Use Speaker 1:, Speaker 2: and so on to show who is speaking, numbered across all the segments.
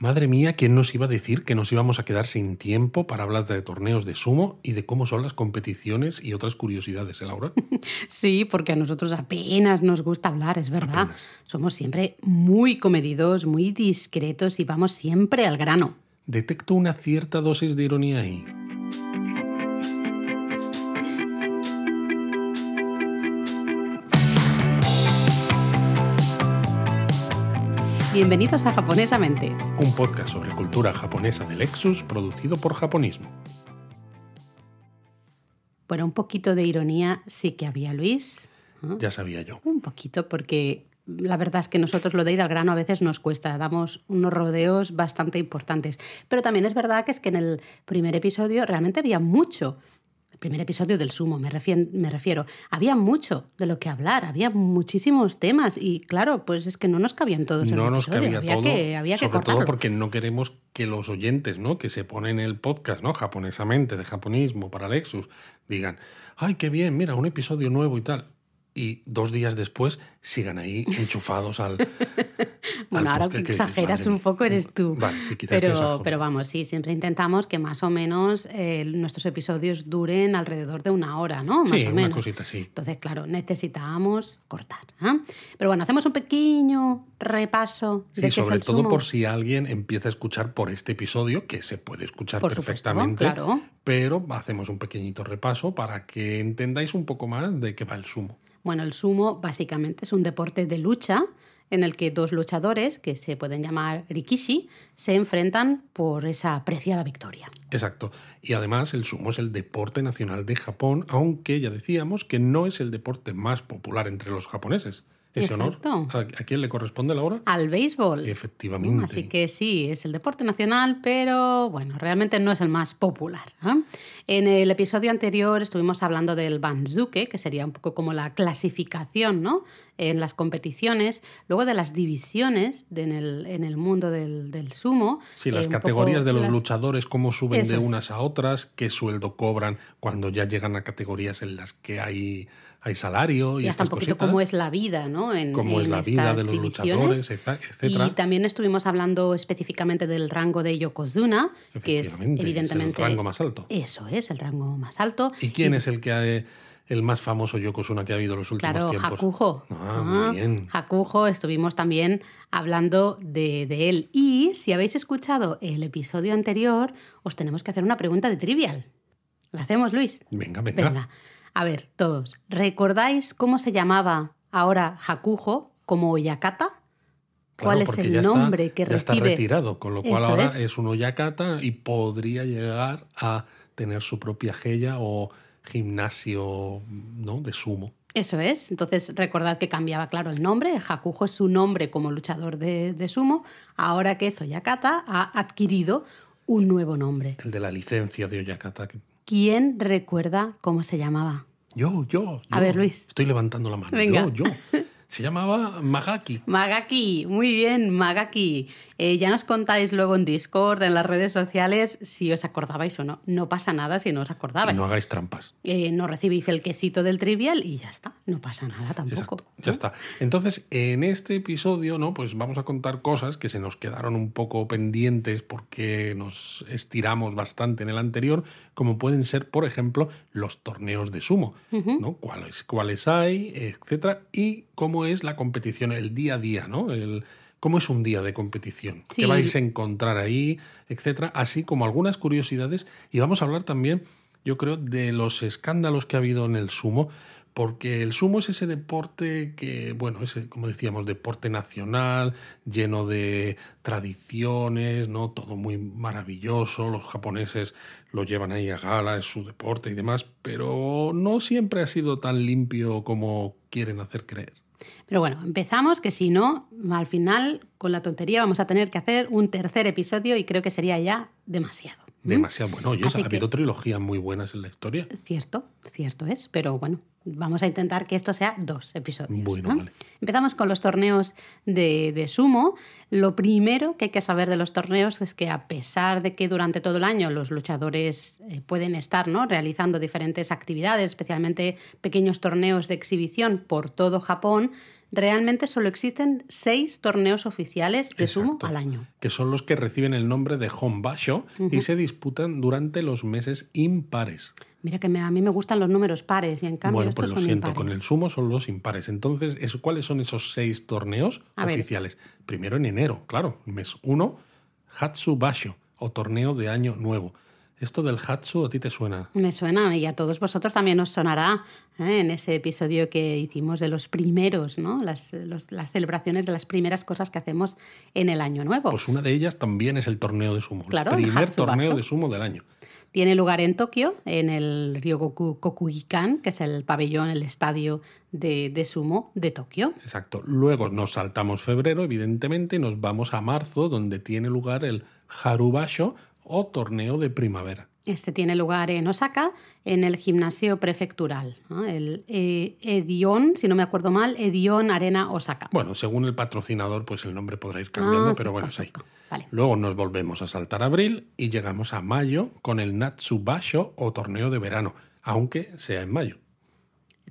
Speaker 1: Madre mía, ¿quién nos iba a decir que nos íbamos a quedar sin tiempo para hablar de torneos de sumo y de cómo son las competiciones y otras curiosidades, ¿eh, Laura?
Speaker 2: Sí, porque a nosotros apenas nos gusta hablar, es verdad.
Speaker 1: Apenas.
Speaker 2: Somos siempre muy comedidos, muy discretos y vamos siempre al grano.
Speaker 1: Detecto una cierta dosis de ironía ahí.
Speaker 2: Bienvenidos a Japonesamente.
Speaker 1: Un podcast sobre cultura japonesa de Lexus producido por Japonismo.
Speaker 2: Bueno, un poquito de ironía sí que había, Luis. ¿no?
Speaker 1: Ya sabía yo.
Speaker 2: Un poquito, porque la verdad es que nosotros lo de ir al grano a veces nos cuesta, damos unos rodeos bastante importantes. Pero también es verdad que es que en el primer episodio realmente había mucho. El primer episodio del sumo, me refiero, me refiero. Había mucho de lo que hablar, había muchísimos temas y claro, pues es que no nos cabían todos en
Speaker 1: No nos
Speaker 2: episodio,
Speaker 1: cabía
Speaker 2: había
Speaker 1: todo,
Speaker 2: que, había que
Speaker 1: sobre todo porque no queremos que los oyentes, ¿no? Que se ponen el podcast, ¿no? Japonesamente, de japonismo para Lexus, digan, ay, qué bien, mira, un episodio nuevo y tal. Y dos días después sigan ahí enchufados al.
Speaker 2: Bueno, ahora que exageras
Speaker 1: "Madre
Speaker 2: un
Speaker 1: mía".
Speaker 2: poco eres tú.
Speaker 1: Vale, sí,
Speaker 2: pero, pero vamos, sí, siempre intentamos que más o menos eh, nuestros episodios duren alrededor de una hora, ¿no? Más
Speaker 1: Sí,
Speaker 2: o
Speaker 1: una
Speaker 2: menos.
Speaker 1: cosita así.
Speaker 2: Entonces, claro, necesitábamos cortar. ¿ah? Pero bueno, hacemos un pequeño repaso
Speaker 1: Sí,
Speaker 2: de qué es
Speaker 1: sobre
Speaker 2: el
Speaker 1: todo por si alguien empieza a escuchar por este episodio, que se puede escuchar
Speaker 2: Por supuesto,
Speaker 1: perfectamente,
Speaker 2: claro.
Speaker 1: pero hacemos un pequeñito repaso para que entendáis un poco más de qué va el sumo.
Speaker 2: Bueno, el sumo básicamente es un deporte de lucha en el que dos luchadores, que se pueden llamar rikishi, se enfrentan por esa preciada victoria.
Speaker 1: Exacto. Y además el sumo es el deporte nacional de Japón, aunque ya decíamos que no es el deporte más popular entre los japoneses. Ese honor.
Speaker 2: Exacto.
Speaker 1: ¿A, a quién le corresponde Laura?
Speaker 2: Al béisbol.
Speaker 1: Efectivamente.
Speaker 2: Así que sí, es el deporte nacional, pero bueno, realmente no es el más popular. ¿no? En el episodio anterior estuvimos hablando del banzuke, que sería un poco como la clasificación ¿no? en las competiciones, luego de las divisiones de- en, el, en el mundo del, del sumo.
Speaker 1: Sí,
Speaker 2: eh,
Speaker 1: las
Speaker 2: un
Speaker 1: categorías de los
Speaker 2: las-
Speaker 1: luchadores, cómo suben
Speaker 2: Eso
Speaker 1: de
Speaker 2: es.
Speaker 1: unas a otras, qué sueldo cobran cuando ya llegan a categorías en las que hay, hay salario y,
Speaker 2: Y hasta un poquito cómo es la vida, ¿no? En,
Speaker 1: Cómo es la vida de los
Speaker 2: divisiones.
Speaker 1: luchadores.
Speaker 2: Y también estuvimos hablando específicamente del rango de Yokozuna, que es
Speaker 1: Efectivamente, es el
Speaker 2: evidentemente
Speaker 1: rango más alto.
Speaker 2: Eso es, el rango más alto.
Speaker 1: ¿Y quién es el que ha- el más famoso Yokozuna que ha habido en los últimos
Speaker 2: Claro,
Speaker 1: tiempos?
Speaker 2: Hakujo.
Speaker 1: Ah, muy bien.
Speaker 2: Hakujo, estuvimos también hablando de, de él. Y si habéis escuchado el episodio anterior, os tenemos que hacer una pregunta de trivial. ¿La hacemos, Luis?
Speaker 1: Venga, venga.
Speaker 2: Venga. A ver, todos. ¿Recordáis cómo se llamaba ahora Hakujo como Oyakata? ¿Cuál
Speaker 1: Claro,
Speaker 2: es el
Speaker 1: está-
Speaker 2: nombre que
Speaker 1: ya está
Speaker 2: recibe?
Speaker 1: retirado, con lo cual
Speaker 2: Eso
Speaker 1: ahora
Speaker 2: es.
Speaker 1: es. un Oyakata y podría llegar a tener su propia gella o gimnasio ¿no? de sumo.
Speaker 2: Eso es. Entonces, recordad que cambiaba, claro, el nombre. Hakujo es su nombre como luchador de, de sumo. Ahora que Zoyakata ha adquirido un nuevo nombre.
Speaker 1: El de la licencia de Oyakata.
Speaker 2: ¿Quién recuerda cómo se llamaba?
Speaker 1: Yo, yo.
Speaker 2: A
Speaker 1: yo.
Speaker 2: ver, Luis.
Speaker 1: Estoy levantando la mano.
Speaker 2: Venga.
Speaker 1: Yo, yo. Se llamaba Magaki.
Speaker 2: Magaki, muy bien, Magaki. Eh, ya nos contáis luego en Discord, en las redes sociales, si os acordabais o no. No pasa nada si no os
Speaker 1: Y
Speaker 2: acordabais.
Speaker 1: no hagáis trampas.
Speaker 2: Eh, no recibís el quesito del trivial y ya está. No pasa nada tampoco.
Speaker 1: Exacto, ya está. Entonces, en este episodio, ¿no? Pues vamos a contar cosas que se nos quedaron un poco pendientes porque nos estiramos bastante en el anterior, como pueden ser, por ejemplo, los torneos de sumo, ¿no? Cuáles, cuáles hay, etcétera, y cómo es la competición, el día a día, ¿no? El, cómo es un día de competición,
Speaker 2: Sí.
Speaker 1: qué vais a encontrar ahí, etcétera, así como algunas curiosidades. Y vamos a hablar también, yo creo, de los escándalos que ha habido en el sumo, porque el sumo es ese deporte que, bueno, es, como decíamos, deporte nacional, lleno de tradiciones, ¿no? Todo muy maravilloso, los japoneses lo llevan ahí a gala, es su deporte y demás, pero no siempre ha sido tan limpio como quieren hacer creer.
Speaker 2: Pero bueno, empezamos, que si no, al final, con la tontería, vamos a tener que hacer un tercer episodio y creo que sería ya demasiado. ¿Mm?
Speaker 1: Demasiado bueno. Oye, ha habido
Speaker 2: que-
Speaker 1: trilogías muy buenas en la historia.
Speaker 2: Cierto, cierto es, pero bueno, vamos a intentar que esto sea dos episodios.
Speaker 1: Bueno,
Speaker 2: ¿no?
Speaker 1: vale.
Speaker 2: Empezamos con los torneos de, de sumo. Lo primero que hay que saber de los torneos es que a pesar de que durante todo el año los luchadores eh, pueden estar ¿no? realizando diferentes actividades, especialmente pequeños torneos de exhibición por todo Japón, realmente solo existen seis torneos oficiales de sumo al año.
Speaker 1: Que son los que reciben el nombre de Honbasho y se disputan durante los meses impares.
Speaker 2: Mira que me- a mí me gustan los números pares y en cambio
Speaker 1: bueno,
Speaker 2: estos
Speaker 1: pues lo
Speaker 2: son
Speaker 1: siento,
Speaker 2: impares.
Speaker 1: con el sumo son los impares. Entonces, eso- ¿cuáles son esos seis torneos
Speaker 2: A ver.
Speaker 1: oficiales? Primero en enero, claro, mes 1, Hatsu Basho, o torneo de año nuevo. Esto del Hatsu a ti te suena.
Speaker 2: Me suena y a todos vosotros también os sonará ¿eh? en ese episodio que hicimos de los primeros, ¿no? Las, los- las celebraciones de las primeras cosas que hacemos en el año nuevo.
Speaker 1: Pues una de ellas también es el torneo de sumo.
Speaker 2: Claro,
Speaker 1: el
Speaker 2: el
Speaker 1: primer torneo de sumo del año.
Speaker 2: Tiene lugar en Tokio, en el Ryogoku Kokugikan, que es el pabellón, el estadio de, de sumo de Tokio.
Speaker 1: Exacto. Luego nos saltamos febrero, evidentemente, y nos vamos a marzo, donde tiene lugar el Harubasho o torneo de primavera.
Speaker 2: Este tiene lugar en Osaka, en el gimnasio prefectural, ¿no? el eh, Edion, si no me acuerdo mal, Edion Arena Osaka.
Speaker 1: Bueno, según el patrocinador, pues el nombre podrá ir cambiando,
Speaker 2: Ah,
Speaker 1: pero
Speaker 2: sí,
Speaker 1: bueno.
Speaker 2: Vale.
Speaker 1: Luego nos volvemos a saltar a abril y llegamos a mayo con el Natsubasho o torneo de verano, aunque sea en mayo.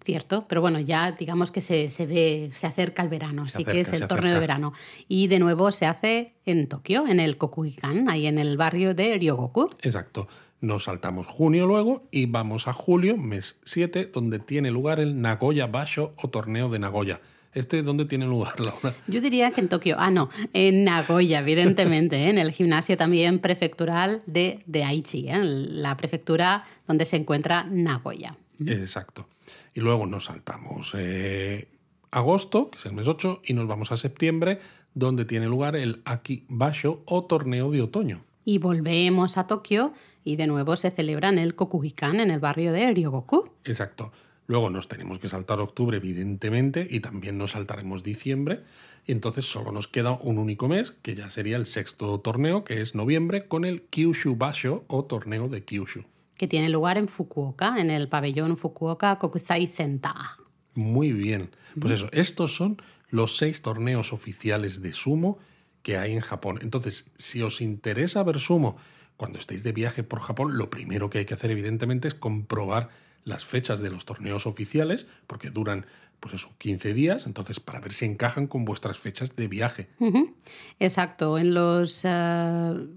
Speaker 2: Cierto, pero bueno, ya digamos que se, se ve, se acerca el verano,
Speaker 1: Se
Speaker 2: sí que es el torneo de verano. Y de nuevo se hace en Tokio, en el Kokugikan, ahí en el barrio de Ryogoku.
Speaker 1: Exacto. Nos saltamos junio luego y vamos a julio, mes 7, donde tiene lugar el Nagoya Basho o torneo de Nagoya. ¿Este dónde tiene lugar, Laura?
Speaker 2: Yo diría que en Tokio, ah, no, en Nagoya, evidentemente, ¿eh? en el gimnasio también prefectural de, de Aichi, ¿eh? la prefectura donde se encuentra Nagoya.
Speaker 1: Exacto. Y luego nos saltamos eh, agosto, que es el mes 8, y nos vamos a septiembre, donde tiene lugar el Aki Basho o torneo de otoño.
Speaker 2: Y volvemos a Tokio y de nuevo se celebra en el Kokugikan, en el barrio de Ryogoku.
Speaker 1: Exacto. Luego nos tenemos que saltar octubre, evidentemente, y también nos saltaremos diciembre. Y entonces solo nos queda un único mes, que ya sería el sexto torneo, que es noviembre, con el Kyushu Basho o torneo de Kyushu.
Speaker 2: Que tiene lugar en Fukuoka, en el pabellón Fukuoka Kokusai Center.
Speaker 1: Muy bien. Pues eso, estos son los seis torneos oficiales de sumo que hay en Japón. Entonces, si os interesa ver sumo cuando estéis de viaje por Japón, lo primero que hay que hacer, evidentemente, es comprobar las fechas de los torneos oficiales, porque duran, pues eso, 15 días, entonces para ver si encajan con vuestras fechas de viaje.
Speaker 2: Exacto, en los eh,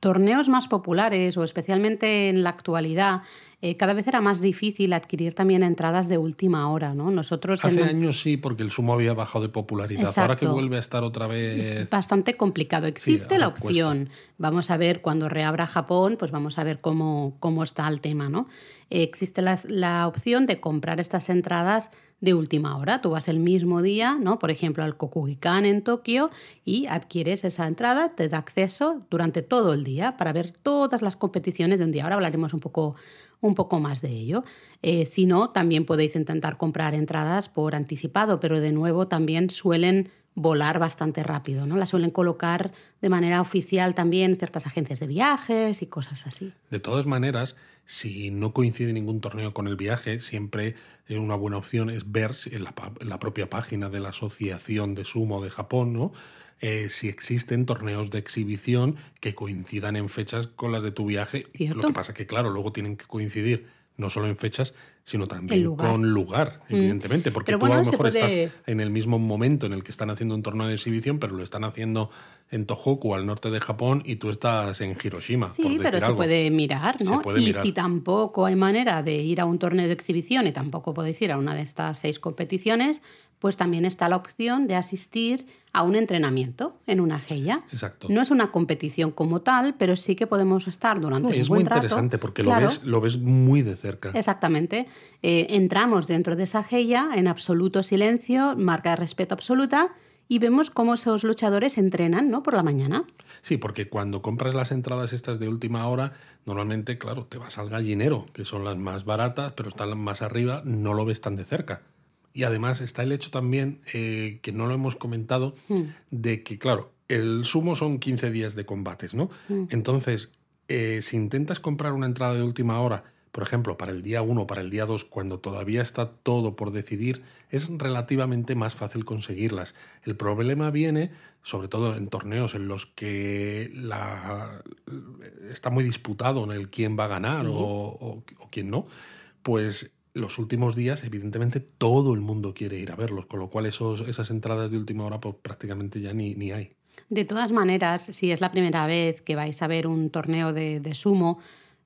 Speaker 2: torneos más populares o especialmente en la actualidad, eh, cada vez era más difícil adquirir también entradas de última hora, ¿no? Nosotros
Speaker 1: Hace años sí, porque el sumo había bajado de popularidad. Ahora que vuelve a estar otra vez...
Speaker 2: Es bastante complicado. Existe la opción. Vamos a ver cuando reabra Japón, pues vamos a ver cómo, cómo está el tema, ¿no? Eh, existe la, la opción de comprar estas entradas de última hora. Tú vas el mismo día, ¿no? Por ejemplo, al Kokugikan en Tokio y adquieres esa entrada, te da acceso durante todo el día para ver todas las competiciones de un día. Ahora hablaremos un poco, un poco más de ello. Eh, si no, también podéis intentar comprar entradas por anticipado, pero de nuevo también suelen volar bastante rápido, ¿no? La suelen colocar de manera oficial también ciertas agencias de viajes y cosas así.
Speaker 1: De todas maneras, si no coincide ningún torneo con el viaje, siempre eh, una buena opción es ver en la, en la propia página de la Asociación de Sumo de Japón, ¿no? Eh, si existen torneos de exhibición que coincidan en fechas con las de tu viaje.
Speaker 2: Cierto.
Speaker 1: Lo que pasa que, claro, luego tienen que coincidir no solo en fechas, sino también
Speaker 2: El lugar. Mm.
Speaker 1: con lugar, evidentemente. Porque
Speaker 2: Pero
Speaker 1: tú a lo mejor
Speaker 2: puede-
Speaker 1: estás en el mismo momento en el que están haciendo un torneo de exhibición, pero lo están haciendo en Tohoku, al norte de Japón, y tú estás en Hiroshima. por
Speaker 2: Sí,
Speaker 1: decir
Speaker 2: pero se
Speaker 1: algo.
Speaker 2: puede mirar, ¿no?
Speaker 1: puede
Speaker 2: y
Speaker 1: mirar.
Speaker 2: si tampoco hay manera de ir a un torneo de exhibición y tampoco podéis ir a una de estas seis competiciones, pues también está la opción de asistir a un entrenamiento en una geya.
Speaker 1: Exacto.
Speaker 2: No es una competición como tal, pero sí que podemos estar durante
Speaker 1: No,
Speaker 2: un
Speaker 1: es
Speaker 2: buen
Speaker 1: muy
Speaker 2: rato.
Speaker 1: interesante porque
Speaker 2: Claro.
Speaker 1: lo, ves, lo ves muy de cerca.
Speaker 2: Exactamente. Eh, entramos dentro de esa geya en absoluto silencio, marca de respeto absoluta, y vemos cómo esos luchadores entrenan ¿no? por la mañana.
Speaker 1: Sí, porque cuando compras las entradas estas de última hora, normalmente, claro, te vas al gallinero, que son las más baratas, pero están más arriba, no lo ves tan de cerca. Y además está el hecho también, eh, que no lo hemos comentado, de que, claro, el sumo son 15 días de combates, ¿no? Entonces, eh, si intentas comprar una entrada de última hora, por ejemplo, para el día 1 para el día 2, cuando todavía está todo por decidir, es relativamente más fácil conseguirlas. El problema viene, sobre todo en torneos en los que la, está muy disputado en el quién va a ganar
Speaker 2: Sí.
Speaker 1: o, o- o quién no, pues los últimos días, evidentemente, todo el mundo quiere ir a verlos, con lo cual esos, esas entradas de última hora pues, prácticamente ya ni, ni hay.
Speaker 2: De todas maneras, si es la primera vez que vais a ver un torneo de, de sumo,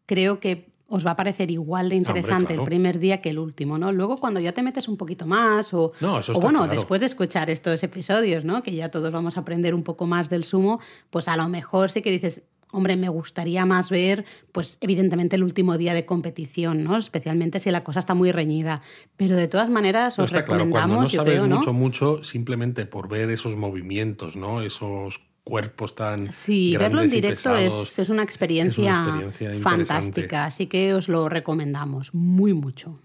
Speaker 2: creo que os va a parecer igual de interesante
Speaker 1: Hombre, claro.
Speaker 2: el primer día que el último, ¿no? Luego cuando ya te metes un poquito más o,
Speaker 1: No,
Speaker 2: o bueno,
Speaker 1: claro.
Speaker 2: después de escuchar estos episodios, ¿no? Que ya todos vamos a aprender un poco más del sumo, pues a lo mejor sí que dices, hombre, me gustaría más ver, pues evidentemente el último día de competición, ¿no? Especialmente si la cosa está muy reñida. Pero de todas maneras
Speaker 1: No,
Speaker 2: os
Speaker 1: claro,
Speaker 2: recomendamos,
Speaker 1: cuando no
Speaker 2: yo
Speaker 1: sabes
Speaker 2: creo, ¿no?
Speaker 1: mucho, mucho, simplemente por ver esos movimientos, ¿no? Esos cuerpos tan
Speaker 2: Sí, verlo en directo es, es una experiencia, fantástica, así que os lo recomendamos muy mucho.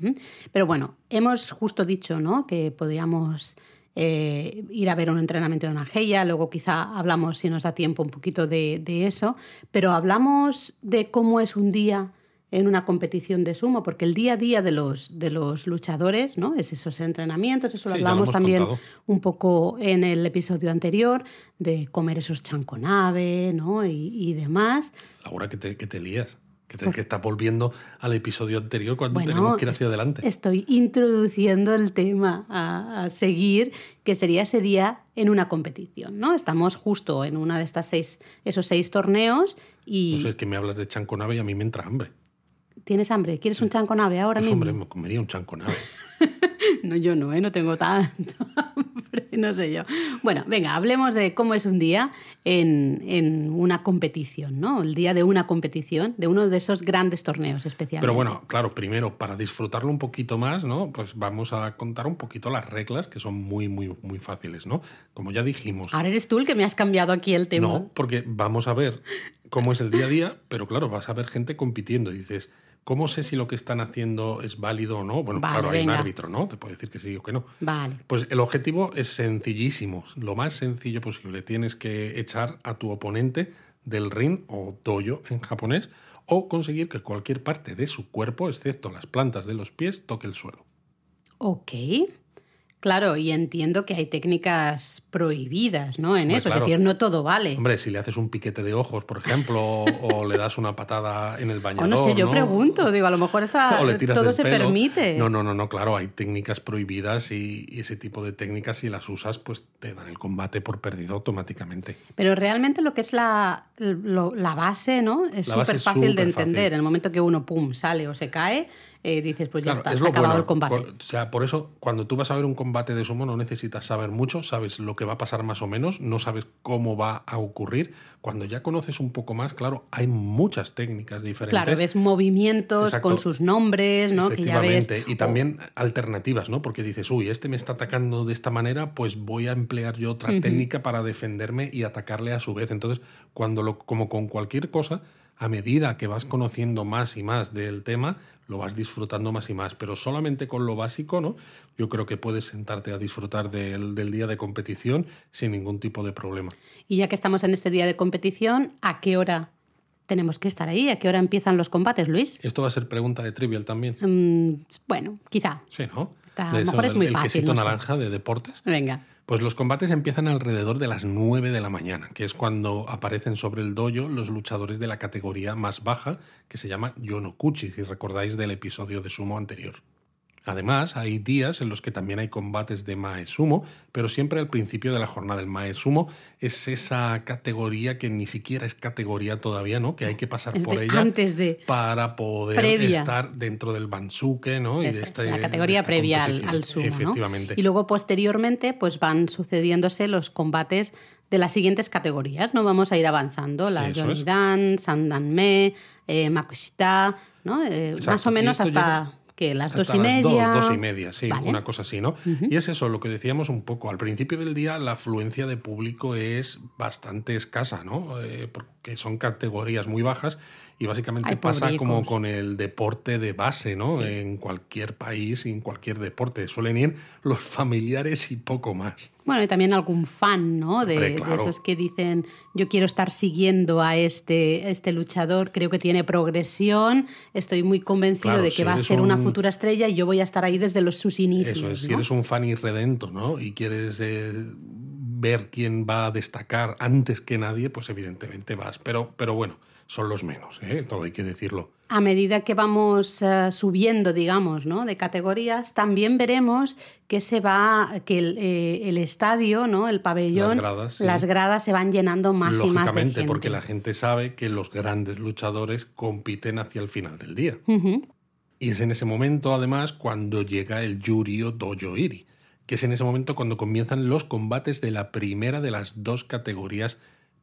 Speaker 2: Pero bueno, hemos justo dicho ¿no? que podíamos eh, ir a ver un entrenamiento de una geya, luego quizá hablamos, si nos da tiempo, un poquito de, de eso, pero hablamos de cómo es un día en una competición de sumo, porque el día a día de los, de los luchadores, ¿no? Es esos entrenamientos, eso lo
Speaker 1: Sí, lo
Speaker 2: hablamos también
Speaker 1: contado.
Speaker 2: un poco en el episodio anterior, de comer esos chanconave, ¿no? Y, y demás.
Speaker 1: Ahora que te, que te lías, que, te, que está volviendo al episodio anterior cuando
Speaker 2: Bueno,
Speaker 1: tenemos que ir hacia adelante.
Speaker 2: Estoy introduciendo el tema a, a seguir, que sería ese día en una competición, ¿no? Estamos justo en una de estas seis, esos seis torneos y
Speaker 1: sé, es que me hablas de chanconave y a mí me entra hambre.
Speaker 2: Tienes hambre, ¿quieres un chanconave ahora
Speaker 1: Pues
Speaker 2: mismo?
Speaker 1: hombre, me comería un chanconave.
Speaker 2: No, yo no, ¿eh? no tengo tanto hambre, no sé yo. Bueno, venga, hablemos de cómo es un día en, en una competición, ¿no? El día de una competición, de uno de esos grandes torneos especialmente.
Speaker 1: Pero bueno, claro, primero, para disfrutarlo un poquito más, ¿no? Pues vamos a contar un poquito las reglas, que son muy, muy, muy fáciles, ¿no? Como ya dijimos.
Speaker 2: Ahora eres tú el que me has cambiado aquí el tema.
Speaker 1: No, porque vamos a ver cómo es el día a día, pero claro, vas a ver gente compitiendo y dices, ¿cómo sé si lo que están haciendo es válido o no? Bueno,
Speaker 2: Vale,
Speaker 1: claro, hay un árbitro, ¿no? Te puede decir que sí o que no.
Speaker 2: Vale.
Speaker 1: Pues el objetivo es sencillísimo, lo más sencillo posible. Tienes que echar a tu oponente del ring o doyo en japonés o conseguir que cualquier parte de su cuerpo, excepto las plantas de los pies, toque el suelo.
Speaker 2: Ok. Claro, y entiendo que hay técnicas prohibidas, ¿no? En
Speaker 1: Hombre,
Speaker 2: eso,
Speaker 1: claro.
Speaker 2: es decir, no todo vale.
Speaker 1: Hombre, si le haces un piquete de ojos, por ejemplo, o, o le das una patada en el
Speaker 2: o
Speaker 1: bañador,
Speaker 2: no sé, yo
Speaker 1: ¿no?
Speaker 2: pregunto, digo, a lo mejor
Speaker 1: o tiras
Speaker 2: todo se
Speaker 1: pelo.
Speaker 2: permite.
Speaker 1: No, no, no, no, claro, hay técnicas prohibidas y, y ese tipo de técnicas, si las usas, pues te dan el combate por perdido automáticamente.
Speaker 2: Pero realmente lo que es la, lo- la base, ¿no? Es súper fácil de entender. En el momento que uno, pum, sale o se cae, eh, dices, pues ya
Speaker 1: Claro,
Speaker 2: está,
Speaker 1: es
Speaker 2: se ha
Speaker 1: lo
Speaker 2: acabado
Speaker 1: bueno.
Speaker 2: el combate.
Speaker 1: Por- o sea, por eso, cuando tú vas a ver un combate de sumo, no necesitas saber mucho, sabes lo que va a pasar más o menos, no sabes cómo va a ocurrir. Cuando ya conoces un poco más, claro, hay muchas técnicas diferentes.
Speaker 2: Claro, ves movimientos
Speaker 1: Exacto.
Speaker 2: con sus nombres, ¿no? Que ya ves.
Speaker 1: Efectivamente. Y también alternativas, ¿no? Porque dices, uy, este me está atacando de esta manera, pues voy a emplear yo otra técnica para defenderme y atacarle a su vez. Entonces, cuando lo, como con cualquier cosa, a medida que vas conociendo más y más del tema, lo vas disfrutando más y más. Pero solamente con lo básico, ¿no? Yo creo que puedes sentarte a disfrutar del, del día de competición sin ningún tipo de problema.
Speaker 2: Y ya que estamos en este día de competición, ¿a qué hora tenemos que estar ahí? ¿A qué hora empiezan los combates, Luis?
Speaker 1: Esto va a ser pregunta de trivial también.
Speaker 2: Mm, bueno, quizá.
Speaker 1: Sí, ¿no?
Speaker 2: A lo mejor es muy
Speaker 1: el
Speaker 2: fácil,
Speaker 1: quesito
Speaker 2: no sé.
Speaker 1: naranja de deportes.
Speaker 2: Venga.
Speaker 1: Pues los combates empiezan alrededor de las 9 de la mañana, que es cuando aparecen sobre el dojo los luchadores de la categoría más baja, que se llama Yonokuchi, si recordáis del episodio de sumo anterior. Además, hay días en los que también hay combates de Mae Sumo, pero siempre al principio de la jornada. El Mae Sumo es esa categoría que ni siquiera es categoría todavía, ¿no? Que hay que pasar
Speaker 2: Es
Speaker 1: por
Speaker 2: de-
Speaker 1: ella
Speaker 2: antes de-
Speaker 1: para poder
Speaker 2: Previa.
Speaker 1: estar dentro del Bansuke, ¿no?
Speaker 2: Eso
Speaker 1: de
Speaker 2: es,
Speaker 1: este-
Speaker 2: la
Speaker 1: de
Speaker 2: categoría
Speaker 1: esta
Speaker 2: previa al, sumo, ¿no?
Speaker 1: Efectivamente.
Speaker 2: Y luego posteriormente pues van sucediéndose los combates de las siguientes categorías, ¿no? Vamos a ir avanzando, la. Yonidan, Sandanme, eh, Makushita, ¿no? Eh, más o
Speaker 1: Y
Speaker 2: menos hasta
Speaker 1: llega
Speaker 2: que las
Speaker 1: Hasta
Speaker 2: dos y
Speaker 1: las
Speaker 2: media.
Speaker 1: Dos, dos y media, sí,
Speaker 2: Vale.
Speaker 1: una cosa así, ¿no? Y es eso, lo que decíamos un poco. Al principio del día la afluencia de público es bastante escasa, ¿no? Eh, porque son categorías muy bajas y básicamente pasa como con el deporte de base, ¿no?
Speaker 2: Sí.
Speaker 1: En cualquier país y en cualquier deporte. Suelen ir los familiares y poco más.
Speaker 2: Bueno, y también algún fan, ¿no? De,
Speaker 1: Hombre,
Speaker 2: de
Speaker 1: claro.
Speaker 2: esos que dicen, yo quiero estar siguiendo a este, este luchador, creo que tiene progresión, estoy muy convencido
Speaker 1: Claro,
Speaker 2: de que
Speaker 1: si
Speaker 2: va a ser una
Speaker 1: un-
Speaker 2: futura estrella y yo voy a estar ahí desde los, sus inicios.
Speaker 1: Eso es, si eres un fan irredento, ¿no? Y quieres eh, ver quién va a destacar antes que nadie, pues evidentemente vas. Pero, pero bueno, son los menos, ¿eh? todo hay que decirlo.
Speaker 2: A medida que vamos uh, subiendo, digamos, ¿no? de categorías, también veremos que se va, que el, eh, el estadio, ¿no? el pabellón,
Speaker 1: Las gradas, sí.
Speaker 2: las gradas se van llenando más y más
Speaker 1: Lógicamente, porque la gente sabe que los grandes luchadores compiten hacia el final del día. Y es en ese momento, además, cuando llega el Yurio Dojo Iri, que es en ese momento cuando comienzan los combates de la primera de las dos categorías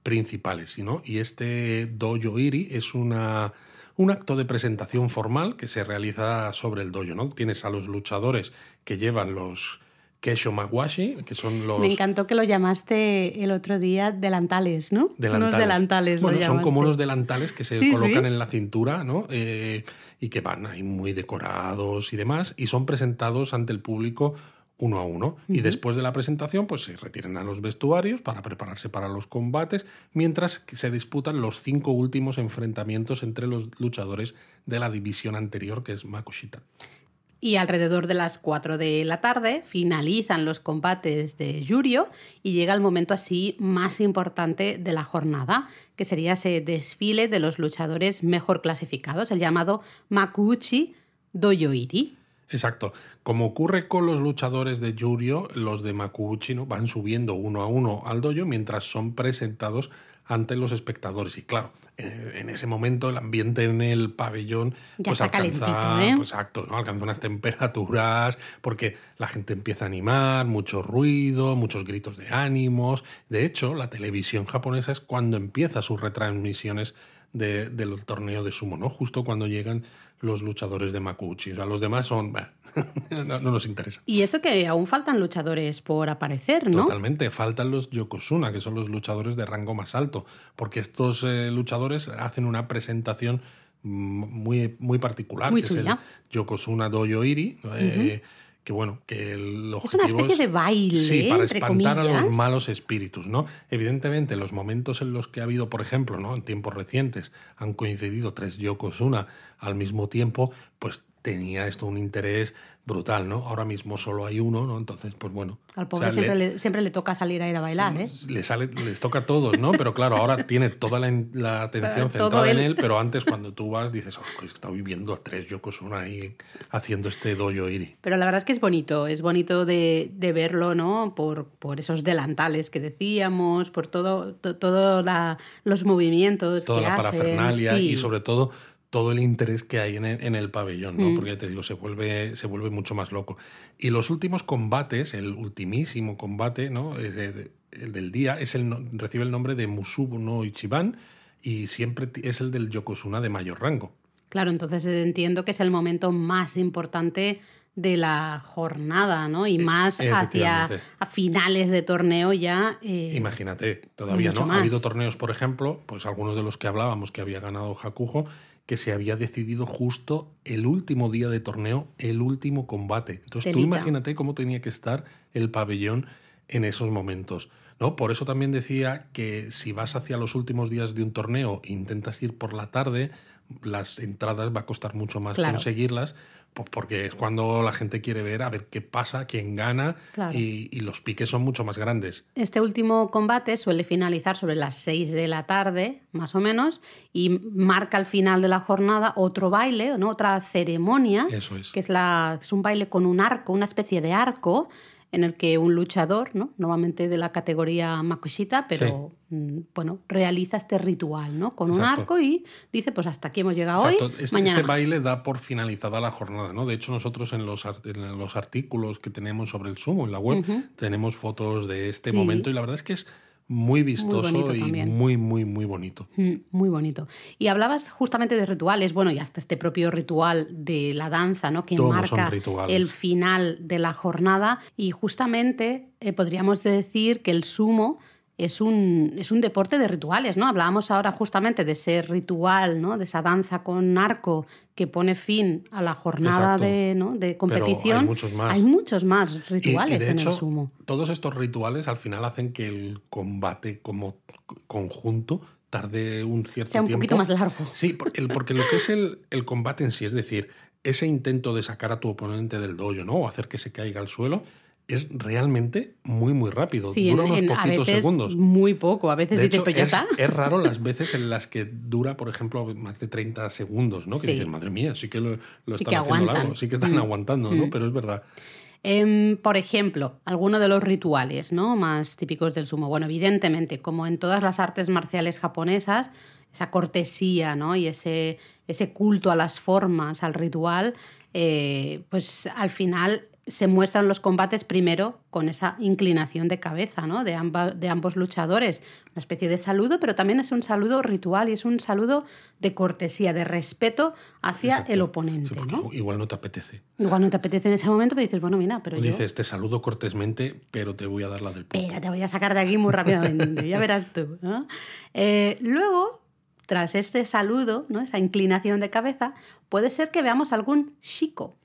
Speaker 1: principales. ¿sí, ¿no? Y este Dojo Iri es una, un acto de presentación formal que se realiza sobre el dojo. ¿no? Tienes a los luchadores que llevan los Kesho Mawashi, que son los...
Speaker 2: Me encantó que lo llamaste el otro día delantales, ¿no? Unos delantales. lo
Speaker 1: Bueno, son como unos delantales que se
Speaker 2: Sí,
Speaker 1: colocan
Speaker 2: sí.
Speaker 1: en la cintura, ¿no? Eh, y que van ahí muy decorados y demás, y son presentados ante el público uno a uno. Y después de la presentación, pues se retiran a los vestuarios para prepararse para los combates, mientras se disputan los cinco últimos enfrentamientos entre los luchadores de la división anterior, que es Makushita.
Speaker 2: Y alrededor de las 4 de la tarde finalizan los combates de Yurio y llega el momento así más importante de la jornada, que sería ese desfile de los luchadores mejor clasificados, el llamado Makuuchi Doyoiri.
Speaker 1: Exacto. Como ocurre con los luchadores de Yurio, los de Makuuchi ¿no? van subiendo uno a uno al dojo mientras son presentados ante los espectadores. Y claro, eh, en ese momento el ambiente en el pabellón
Speaker 2: Ya
Speaker 1: pues
Speaker 2: está
Speaker 1: alcanza,
Speaker 2: ¿eh?
Speaker 1: pues, exacto, ¿no? alcanza unas temperaturas porque la gente empieza a animar, mucho ruido, muchos gritos de ánimos. De hecho, la televisión japonesa es cuando empieza sus retransmisiones de- del torneo de sumo, ¿no? Justo cuando llegan los luchadores de Makuuchi. O sea, los demás son... bah, no, no nos interesa.
Speaker 2: Y eso que aún faltan luchadores por aparecer, ¿no?
Speaker 1: Totalmente. Faltan los Yokozuna, que son los luchadores de rango más alto, porque estos eh, luchadores hacen una presentación mm, muy, muy particular,
Speaker 2: Muy
Speaker 1: que es el. Yokozuna Dojo Iri, eh, que bueno, que el
Speaker 2: Es una
Speaker 1: objetivo
Speaker 2: especie de baile,
Speaker 1: Sí, para
Speaker 2: entre
Speaker 1: espantar a los malos espíritus, ¿no? Evidentemente, los momentos en los que ha habido, por ejemplo, ¿no? En tiempos recientes han coincidido tres Yokozuna al mismo tiempo, pues tenía esto un interés brutal, ¿no? Ahora mismo solo hay uno, ¿no? Entonces, pues bueno.
Speaker 2: Al
Speaker 1: o
Speaker 2: pobre
Speaker 1: sea,
Speaker 2: siempre,
Speaker 1: le-
Speaker 2: le, siempre le toca salir a ir a bailar, ¿eh?
Speaker 1: le sale, les toca a todos, ¿no? Pero claro, ahora tiene toda la, la atención centrada en
Speaker 2: él.
Speaker 1: pero antes cuando tú vas dices, oh, está viviendo a tres Yokozuna ahí haciendo este dojo iri.
Speaker 2: Pero la verdad es que es bonito, es bonito de, de verlo, ¿no? Por, por esos delantales que decíamos, por todo, to- todo la- los movimientos.
Speaker 1: Toda
Speaker 2: que
Speaker 1: la
Speaker 2: hacen,
Speaker 1: parafernalia
Speaker 2: sí.
Speaker 1: y sobre todo todo el interés que hay en el, en el pabellón, ¿no?
Speaker 2: Mm.
Speaker 1: Porque ya te digo, se vuelve, se vuelve mucho más loco. Y los últimos combates, el ultimísimo combate, ¿no? Es de- el del día, es el, recibe el nombre de Musubu no Ichiban y siempre es el del Yokozuna de mayor rango.
Speaker 2: Claro, entonces eh, entiendo que es el momento más importante de la jornada, ¿no? Y más hacia
Speaker 1: E,
Speaker 2: a finales de torneo ya. eh,
Speaker 1: Imagínate, todavía no.
Speaker 2: más.
Speaker 1: Ha habido torneos, por ejemplo, pues algunos de los que hablábamos que había ganado Hakujo, que se había decidido justo el último día de torneo, el último combate. Entonces tú imagínate cómo tenía que estar el pabellón en esos momentos. ¿no? Por eso también decía que si vas hacia los últimos días de un torneo e intentas ir por la tarde, las entradas va a costar mucho más
Speaker 2: Claro.
Speaker 1: conseguirlas, porque es cuando la gente quiere ver a ver qué pasa, quién gana
Speaker 2: Claro.
Speaker 1: y, y los piques son mucho más grandes.
Speaker 2: Este último combate suele finalizar sobre las 6 de la tarde, más o menos, y marca al final de la jornada otro baile, ¿no? otra ceremonia,
Speaker 1: Eso es.
Speaker 2: que es, la, es un baile con un arco, una especie de arco, en el que un luchador, ¿no? nuevamente de la categoría Makushita, pero mm, bueno, realiza este ritual ¿no? con un arco y dice, pues hasta aquí hemos llegado
Speaker 1: Exacto.
Speaker 2: hoy,
Speaker 1: Este,
Speaker 2: mañana
Speaker 1: este
Speaker 2: más".
Speaker 1: baile da por finalizada la jornada, ¿no? De hecho, nosotros en los, en los artículos que tenemos sobre el sumo en la web tenemos fotos de este
Speaker 2: Sí.
Speaker 1: momento y la verdad es que es muy vistoso y
Speaker 2: también.
Speaker 1: muy, muy, muy bonito.
Speaker 2: Mm, Muy bonito. Y hablabas justamente de rituales, bueno, y hasta este propio ritual de la danza, ¿no? Que
Speaker 1: Todos
Speaker 2: marca el final de la jornada. Y justamente eh, podríamos decir que el sumo es un, es un deporte de rituales, ¿no? Hablábamos ahora justamente de ese ritual, ¿no? De esa danza con arco que pone fin a la jornada de, ¿no? de competición.
Speaker 1: hay muchos más.
Speaker 2: Hay muchos más rituales
Speaker 1: y, de
Speaker 2: en
Speaker 1: hecho,
Speaker 2: el sumo.
Speaker 1: todos estos rituales al final hacen que el combate como conjunto tarde un cierto
Speaker 2: Sea un
Speaker 1: tiempo.
Speaker 2: poquito más largo.
Speaker 1: Sí, por- el- porque lo que es el, el combate en sí, es decir, ese intento de sacar a tu oponente del dojo, ¿no? O hacer que se caiga al suelo, es realmente muy, muy rápido.
Speaker 2: Sí,
Speaker 1: dura
Speaker 2: en-
Speaker 1: unos
Speaker 2: en- a
Speaker 1: poquitos
Speaker 2: veces
Speaker 1: segundos.
Speaker 2: muy poco. A veces
Speaker 1: De hecho, es, es raro las veces en las que dura, por ejemplo, más de 30 segundos, ¿no? Que
Speaker 2: Sí.
Speaker 1: dices, madre mía, sí que lo, lo
Speaker 2: Sí
Speaker 1: están
Speaker 2: que
Speaker 1: haciendo
Speaker 2: aguantan.
Speaker 1: largo, sí que están
Speaker 2: Mm.
Speaker 1: aguantando, ¿no? Pero es verdad.
Speaker 2: Em, por ejemplo, alguno de los rituales ¿no? más típicos del sumo. Bueno, evidentemente, como en todas las artes marciales japonesas, esa cortesía ¿no? y ese, ese culto a las formas, al ritual, eh, pues al final se muestran los combates primero con esa inclinación de cabeza ¿no? de, amba- de ambos luchadores. Una especie de saludo, pero también es un saludo ritual y es un saludo de cortesía, de respeto hacia
Speaker 1: Exacto.
Speaker 2: el oponente. ¿no?
Speaker 1: igual no te apetece.
Speaker 2: Igual no te apetece en ese momento, pero dices, bueno, mira, pero
Speaker 1: O
Speaker 2: yo...
Speaker 1: dices, te saludo cortésmente, pero te voy a dar la del pozo.
Speaker 2: Espera, te voy a sacar de aquí muy rápidamente, ya verás tú. ¿no? Eh, luego, tras este saludo, ¿no? esa inclinación de cabeza, puede ser que veamos algún chico.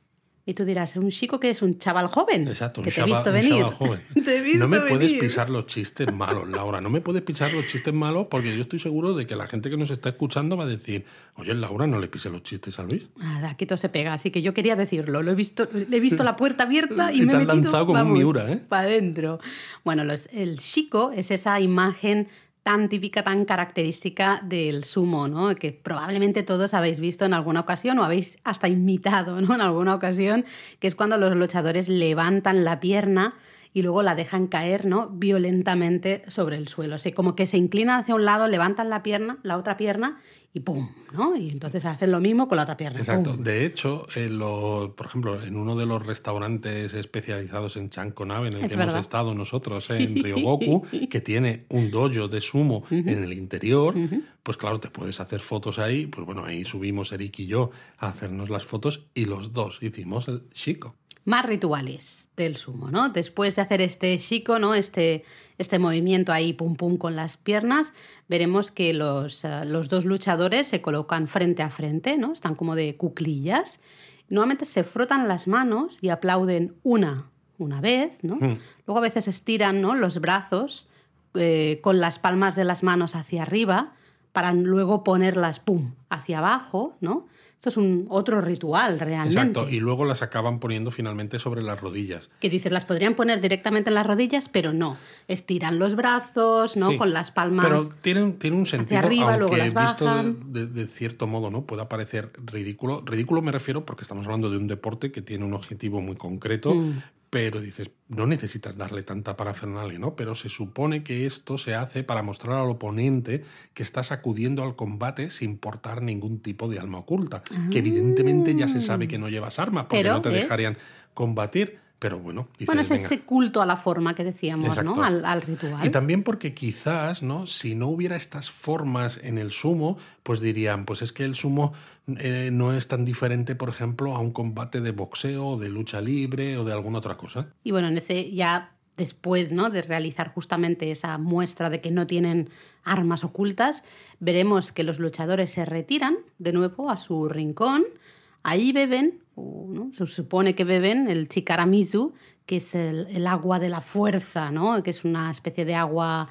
Speaker 2: Y tú dirás, ¿un chico que es un chaval joven?
Speaker 1: Exacto, un
Speaker 2: que te he
Speaker 1: chaval-
Speaker 2: visto
Speaker 1: un
Speaker 2: venir.
Speaker 1: chaval joven.
Speaker 2: Te he visto
Speaker 1: no me puedes pisar los chistes malos, Laura. No me puedes pisar los chistes malos porque yo estoy seguro de que la gente que nos está escuchando va a decir, oye, Laura, no le pise los chistes a Luis.
Speaker 2: Nada, aquí todo se pega, así que yo quería decirlo. Lo he visto, le he visto la puerta abierta y,
Speaker 1: Y
Speaker 2: me
Speaker 1: te
Speaker 2: he metido
Speaker 1: lanzado como un
Speaker 2: vamos,
Speaker 1: Miura, ¿eh?
Speaker 2: para adentro. Bueno, los- el shiko es esa imagen tan típica, tan característica del sumo, ¿no? Que probablemente todos habéis visto en alguna ocasión o habéis hasta imitado, ¿no? En alguna ocasión, que es cuando los luchadores levantan la pierna y luego la dejan caer, ¿no? Violentamente sobre el suelo. O sea, como que se inclinan hacia un lado, levantan la pierna, la otra pierna y ¡pum! ¿no? Y entonces hacen lo mismo con la otra pierna.
Speaker 1: Exacto.
Speaker 2: ¡pum!
Speaker 1: De hecho, en lo- por ejemplo, en uno de los restaurantes especializados en Chankonave en el
Speaker 2: Es
Speaker 1: que
Speaker 2: verdad.
Speaker 1: hemos estado nosotros, ¿eh? en Ryogoku, que tiene un dojo de sumo en el interior, pues claro, te puedes hacer fotos ahí. Pues bueno, ahí subimos Eric y yo a hacernos las fotos y los dos hicimos el chico.
Speaker 2: Más rituales del sumo, ¿no? Después de hacer este chico, ¿no? Este, este movimiento ahí pum pum con las piernas, veremos que los, eh, los dos luchadores se colocan frente a frente, ¿no? Están como de cuclillas. Nuevamente se frotan las manos y aplauden una, una vez, ¿no? Luego a veces estiran ¿no? los brazos eh, con las palmas de las manos hacia arriba para luego ponerlas, pum, hacia abajo, ¿no? Esto es un otro ritual realmente.
Speaker 1: Exacto. Y luego las acaban poniendo finalmente sobre las rodillas.
Speaker 2: Que dices, las podrían poner directamente en las rodillas, pero no. Estiran los brazos, ¿no?
Speaker 1: Sí.
Speaker 2: Con las palmas.
Speaker 1: Pero tiene, un- sentido,
Speaker 2: arriba,
Speaker 1: aunque
Speaker 2: luego las
Speaker 1: visto de,
Speaker 2: bajan.
Speaker 1: de- de cierto modo no pueda parecer ridículo. Ridículo me refiero porque estamos hablando de un deporte que tiene un objetivo muy concreto,
Speaker 2: Mm.
Speaker 1: Pero dices, no necesitas darle tanta parafernalia, ¿no? Pero se supone que esto se hace para mostrar al oponente que estás acudiendo al combate sin portar ningún tipo de alma oculta. Que evidentemente ya se sabe que no llevas arma porque no te
Speaker 2: es-
Speaker 1: dejarían combatir. Pero bueno, dices,
Speaker 2: bueno, es
Speaker 1: "Venga".
Speaker 2: ese culto a la forma que decíamos. ¿no? Al, al ritual.
Speaker 1: Y también porque quizás, ¿no? Si no hubiera estas formas en el sumo, pues dirían, pues es que el sumo eh, no es tan diferente, por ejemplo, a un combate de boxeo, de lucha libre o de alguna otra cosa.
Speaker 2: Y bueno, en ese ya después ¿no? de realizar justamente esa muestra de que no tienen armas ocultas, veremos que los luchadores se retiran de nuevo a su rincón. Ahí beben, o, ¿no? se supone que beben el chikaramizu, que es el, el agua de la fuerza, ¿no? que es una especie de agua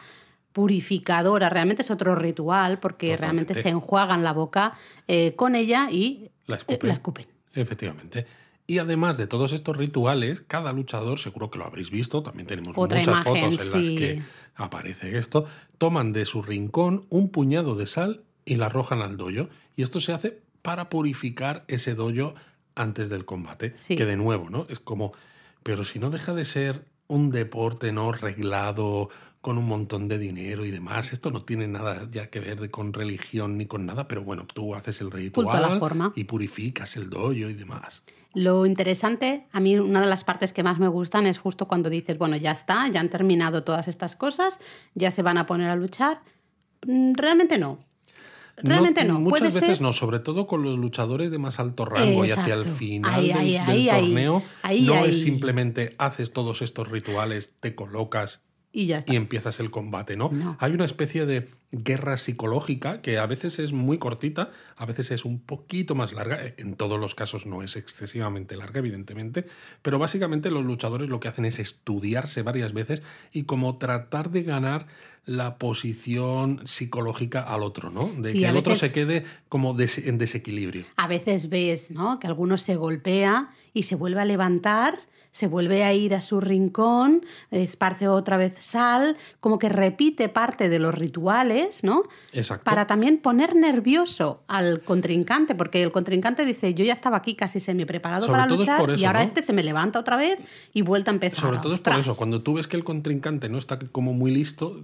Speaker 2: purificadora. Realmente es otro ritual porque
Speaker 1: Totalmente.
Speaker 2: realmente se enjuagan la boca eh, con ella y
Speaker 1: La
Speaker 2: eh,
Speaker 1: escupen.
Speaker 2: la escupen.
Speaker 1: Efectivamente. Y además de todos estos rituales, cada luchador, seguro que lo habréis visto, también tenemos
Speaker 2: Otra
Speaker 1: muchas
Speaker 2: imagen,
Speaker 1: fotos en
Speaker 2: sí.
Speaker 1: las que aparece esto, toman de su rincón un puñado de sal y la arrojan al doyo. Y esto se hace para purificar ese doyo antes del combate.
Speaker 2: Sí.
Speaker 1: Que de nuevo, ¿no? Es como, pero si no deja de ser un deporte no reglado, con un montón de dinero y demás, esto no tiene nada ya que ver de- con religión ni con nada, pero bueno, tú haces el
Speaker 2: a la
Speaker 1: ritual
Speaker 2: forma.
Speaker 1: y purificas el doyo y demás.
Speaker 2: Lo interesante, a mí una de las partes que más me gustan es justo cuando dices, bueno, ya está, ya han terminado todas estas cosas, ya se van a poner a luchar. Mm, Realmente no. Realmente no.
Speaker 1: Muchas
Speaker 2: Puede
Speaker 1: veces
Speaker 2: ser...
Speaker 1: no, sobre todo con los luchadores de más alto rango y hacia el final
Speaker 2: Ahí,
Speaker 1: del,
Speaker 2: ahí,
Speaker 1: del
Speaker 2: ahí, ahí.
Speaker 1: torneo. No es simplemente haces todos estos rituales, te colocas
Speaker 2: Y ya está.
Speaker 1: y empiezas el combate, ¿no?
Speaker 2: No.
Speaker 1: Hay una especie de guerra psicológica que a veces es muy cortita, a veces es un poquito más larga, en todos los casos no es excesivamente larga, evidentemente, pero básicamente los luchadores lo que hacen es estudiarse varias veces y como tratar de ganar la posición psicológica al otro, ¿no? De
Speaker 2: Sí,
Speaker 1: que el otro se quede como des- en desequilibrio.
Speaker 2: A veces ves ¿no? que alguno se golpea y se vuelve a levantar, se vuelve a ir a su rincón, esparce otra vez sal, como que repite parte de los rituales, ¿no?
Speaker 1: Exacto.
Speaker 2: Para también poner nervioso al contrincante, porque el contrincante dice, yo ya estaba aquí casi semi preparado
Speaker 1: Sobre
Speaker 2: para
Speaker 1: es
Speaker 2: luchar
Speaker 1: eso,
Speaker 2: y ahora
Speaker 1: ¿no?
Speaker 2: este se me levanta otra vez y vuelta a empezar.
Speaker 1: Sobre todo es por eso, cuando tú ves que el contrincante no está como muy listo,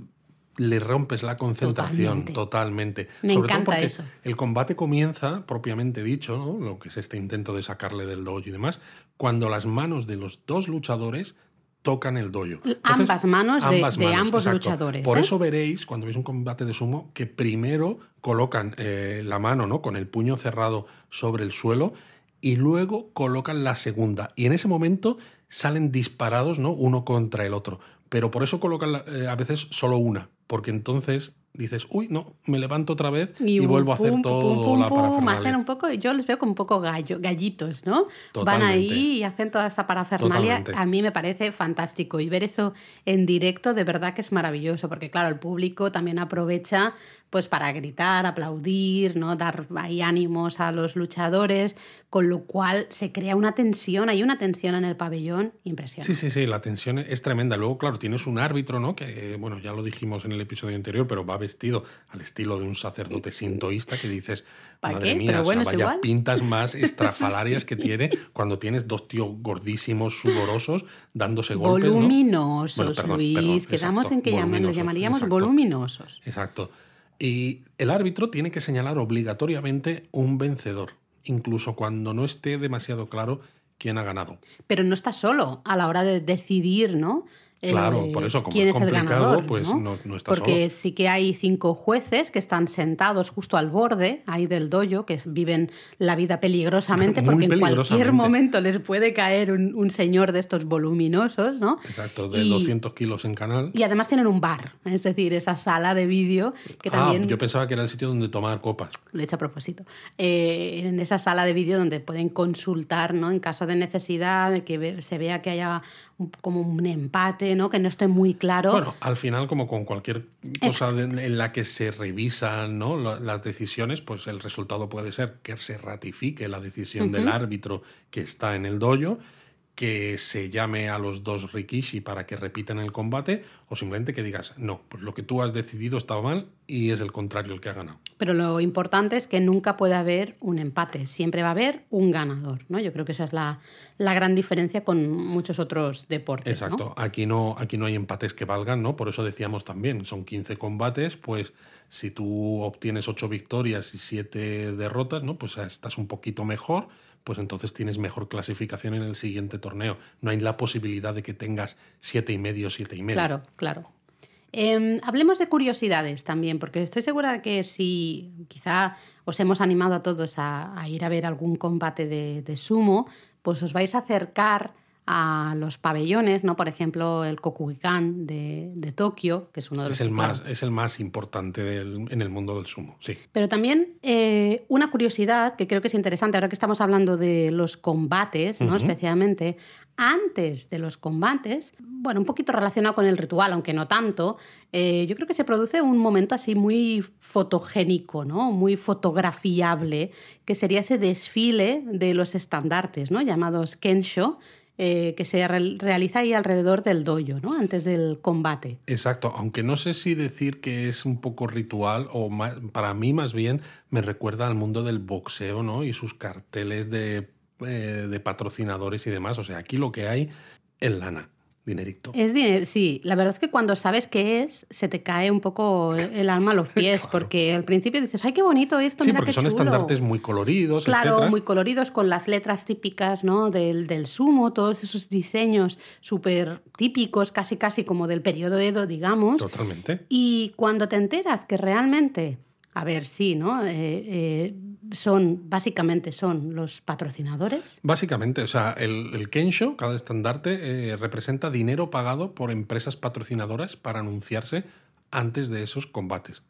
Speaker 1: le rompes la concentración
Speaker 2: Totalmente.
Speaker 1: totalmente.
Speaker 2: Me
Speaker 1: Sobre
Speaker 2: encanta
Speaker 1: todo porque
Speaker 2: eso.
Speaker 1: el combate comienza, propiamente dicho, ¿no? lo que es este intento de sacarle del dojo y demás, cuando las manos de los dos luchadores tocan el dojo.
Speaker 2: Ambas manos de- de ambos
Speaker 1: exacto.
Speaker 2: luchadores,
Speaker 1: Por
Speaker 2: ¿eh?
Speaker 1: eso veréis, cuando veis un combate de sumo, que primero colocan eh, la mano ¿no? con el puño cerrado sobre el suelo y luego colocan la segunda. Y en ese momento salen disparados, ¿no? Uno contra el otro. Pero por eso colocan eh, a veces solo una, porque entonces dices, uy, no, me levanto otra vez y, vuelvo a hacer todo
Speaker 2: pum, pum,
Speaker 1: la
Speaker 2: hacen un poco, yo les veo como un poco gallo, gallitos, ¿no? Van ahí y hacen toda esta parafernalia.
Speaker 1: Totalmente.
Speaker 2: A mí me parece fantástico. Y ver eso en directo de verdad que es maravilloso, porque claro, el público también aprovecha pues para gritar, aplaudir, ¿no? Dar ahí ánimos a los luchadores, con lo cual se crea una tensión, hay una tensión en el pabellón impresionante.
Speaker 1: Sí, sí, sí, la tensión es tremenda. Luego, claro, tienes un árbitro, ¿no? Que, bueno, ya lo dijimos en el episodio anterior, pero va vestido al estilo de un sacerdote sintoísta que dices,
Speaker 2: ¿Pa
Speaker 1: madre
Speaker 2: qué?
Speaker 1: mía, o sea, vaya
Speaker 2: igual".
Speaker 1: pintas más estrafalarias que tiene cuando tienes dos tíos gordísimos, sudorosos, dándose golpes, ¿no?
Speaker 2: Voluminosos,
Speaker 1: Bueno, perdón,
Speaker 2: Luis.
Speaker 1: perdón,
Speaker 2: Quedamos
Speaker 1: exacto,
Speaker 2: en que les llamaríamos
Speaker 1: exacto.
Speaker 2: voluminosos.
Speaker 1: Exacto. Y el árbitro tiene que señalar obligatoriamente un vencedor, incluso cuando no esté demasiado claro quién ha ganado.
Speaker 2: pero no está solo a la hora de decidir, ¿no? Eh,
Speaker 1: Claro, por eso, como
Speaker 2: quién
Speaker 1: es
Speaker 2: es el
Speaker 1: complicado,
Speaker 2: ganador,
Speaker 1: pues
Speaker 2: ¿no?
Speaker 1: no- no está
Speaker 2: Porque
Speaker 1: solo.
Speaker 2: sí que hay cinco jueces que están sentados justo al borde ahí del dojo, que viven la vida peligrosamente,
Speaker 1: Muy
Speaker 2: porque en cualquier momento les puede caer un, un señor de estos voluminosos, ¿no?
Speaker 1: Exacto, de
Speaker 2: Y-
Speaker 1: 200 kilos en canal.
Speaker 2: Y además tienen un bar, es decir, esa sala de vídeo que
Speaker 1: Ah,
Speaker 2: también
Speaker 1: yo pensaba que era el sitio donde tomar copas.
Speaker 2: lo he hecho a propósito, eh, en esa sala de vídeo donde pueden consultar, ¿no? En caso de necesidad, de que se vea que haya como un empate, ¿no? Que no esté muy claro.
Speaker 1: Bueno, al final, como con cualquier cosa en la que se revisan ¿no? la- las decisiones, pues el resultado puede ser que se ratifique la decisión del árbitro que está en el dojo, que se llame a los dos rikishi para que repitan el combate, o simplemente que digas, no, pues lo que tú has decidido estaba mal y es el contrario el que ha ganado.
Speaker 2: Pero lo importante es que nunca puede haber un empate, siempre va a haber un ganador, ¿no? Yo creo que esa es la, la gran diferencia con muchos otros deportes, ¿no?
Speaker 1: Exacto, aquí, no, aquí no hay empates que valgan, ¿no? Por eso decíamos también, son 15 combates, pues si tú obtienes 8 victorias y 7 derrotas, ¿no? Pues estás un poquito mejor, pues entonces tienes mejor clasificación en el siguiente torneo. No hay la posibilidad de que tengas 7 y medio, 7 y medio.
Speaker 2: Claro, claro. Eh, hablemos de curiosidades también, porque estoy segura de que si quizá os hemos animado a todos a, a ir a ver algún combate de, de sumo, pues os vais a acercar a los pabellones, ¿no? Por ejemplo, el Kokugikan de, de Tokio, que es uno de los
Speaker 1: Es el, más, es el más importante del- en el mundo del sumo, sí.
Speaker 2: Pero también eh, una curiosidad que creo que es interesante, ahora que estamos hablando de los combates, ¿no? especialmente, antes de los combates, bueno, un poquito relacionado con el ritual, aunque no tanto, eh, yo creo que se produce un momento así muy fotogénico, ¿no? muy fotografiable, que sería ese desfile de los estandartes, ¿no? llamados Kensho, eh, que se re- realiza ahí alrededor del dojo, ¿no? antes del combate.
Speaker 1: Exacto, aunque no sé si decir que es un poco ritual o ma- para mí más bien me recuerda al mundo del boxeo, ¿no? Y sus carteles de, eh, de patrocinadores y demás. O sea, aquí lo que hay es lana, dinerito.
Speaker 2: Es dinero, sí. La verdad es que cuando sabes qué es, se te cae un poco el alma a los pies,
Speaker 1: Claro.
Speaker 2: porque al principio dices, ay, qué bonito esto,
Speaker 1: Sí,
Speaker 2: mira
Speaker 1: porque
Speaker 2: qué
Speaker 1: son
Speaker 2: chulo".
Speaker 1: estandartes muy coloridos,
Speaker 2: Claro,
Speaker 1: etcétera.
Speaker 2: muy coloridos, con las letras típicas ¿no? del, del sumo, todos esos diseños súper típicos, casi casi como del periodo Edo, digamos.
Speaker 1: Totalmente.
Speaker 2: Y cuando te enteras que realmente, a ver, sí, ¿no? Eh, eh, son, básicamente son los patrocinadores.
Speaker 1: Básicamente, o sea, el, el Kensho, cada estandarte, eh, representa dinero pagado por empresas patrocinadoras para anunciarse antes de esos combates.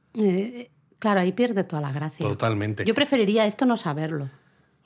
Speaker 2: Claro, ahí pierde toda la gracia.
Speaker 1: Totalmente.
Speaker 2: Yo preferiría esto no saberlo.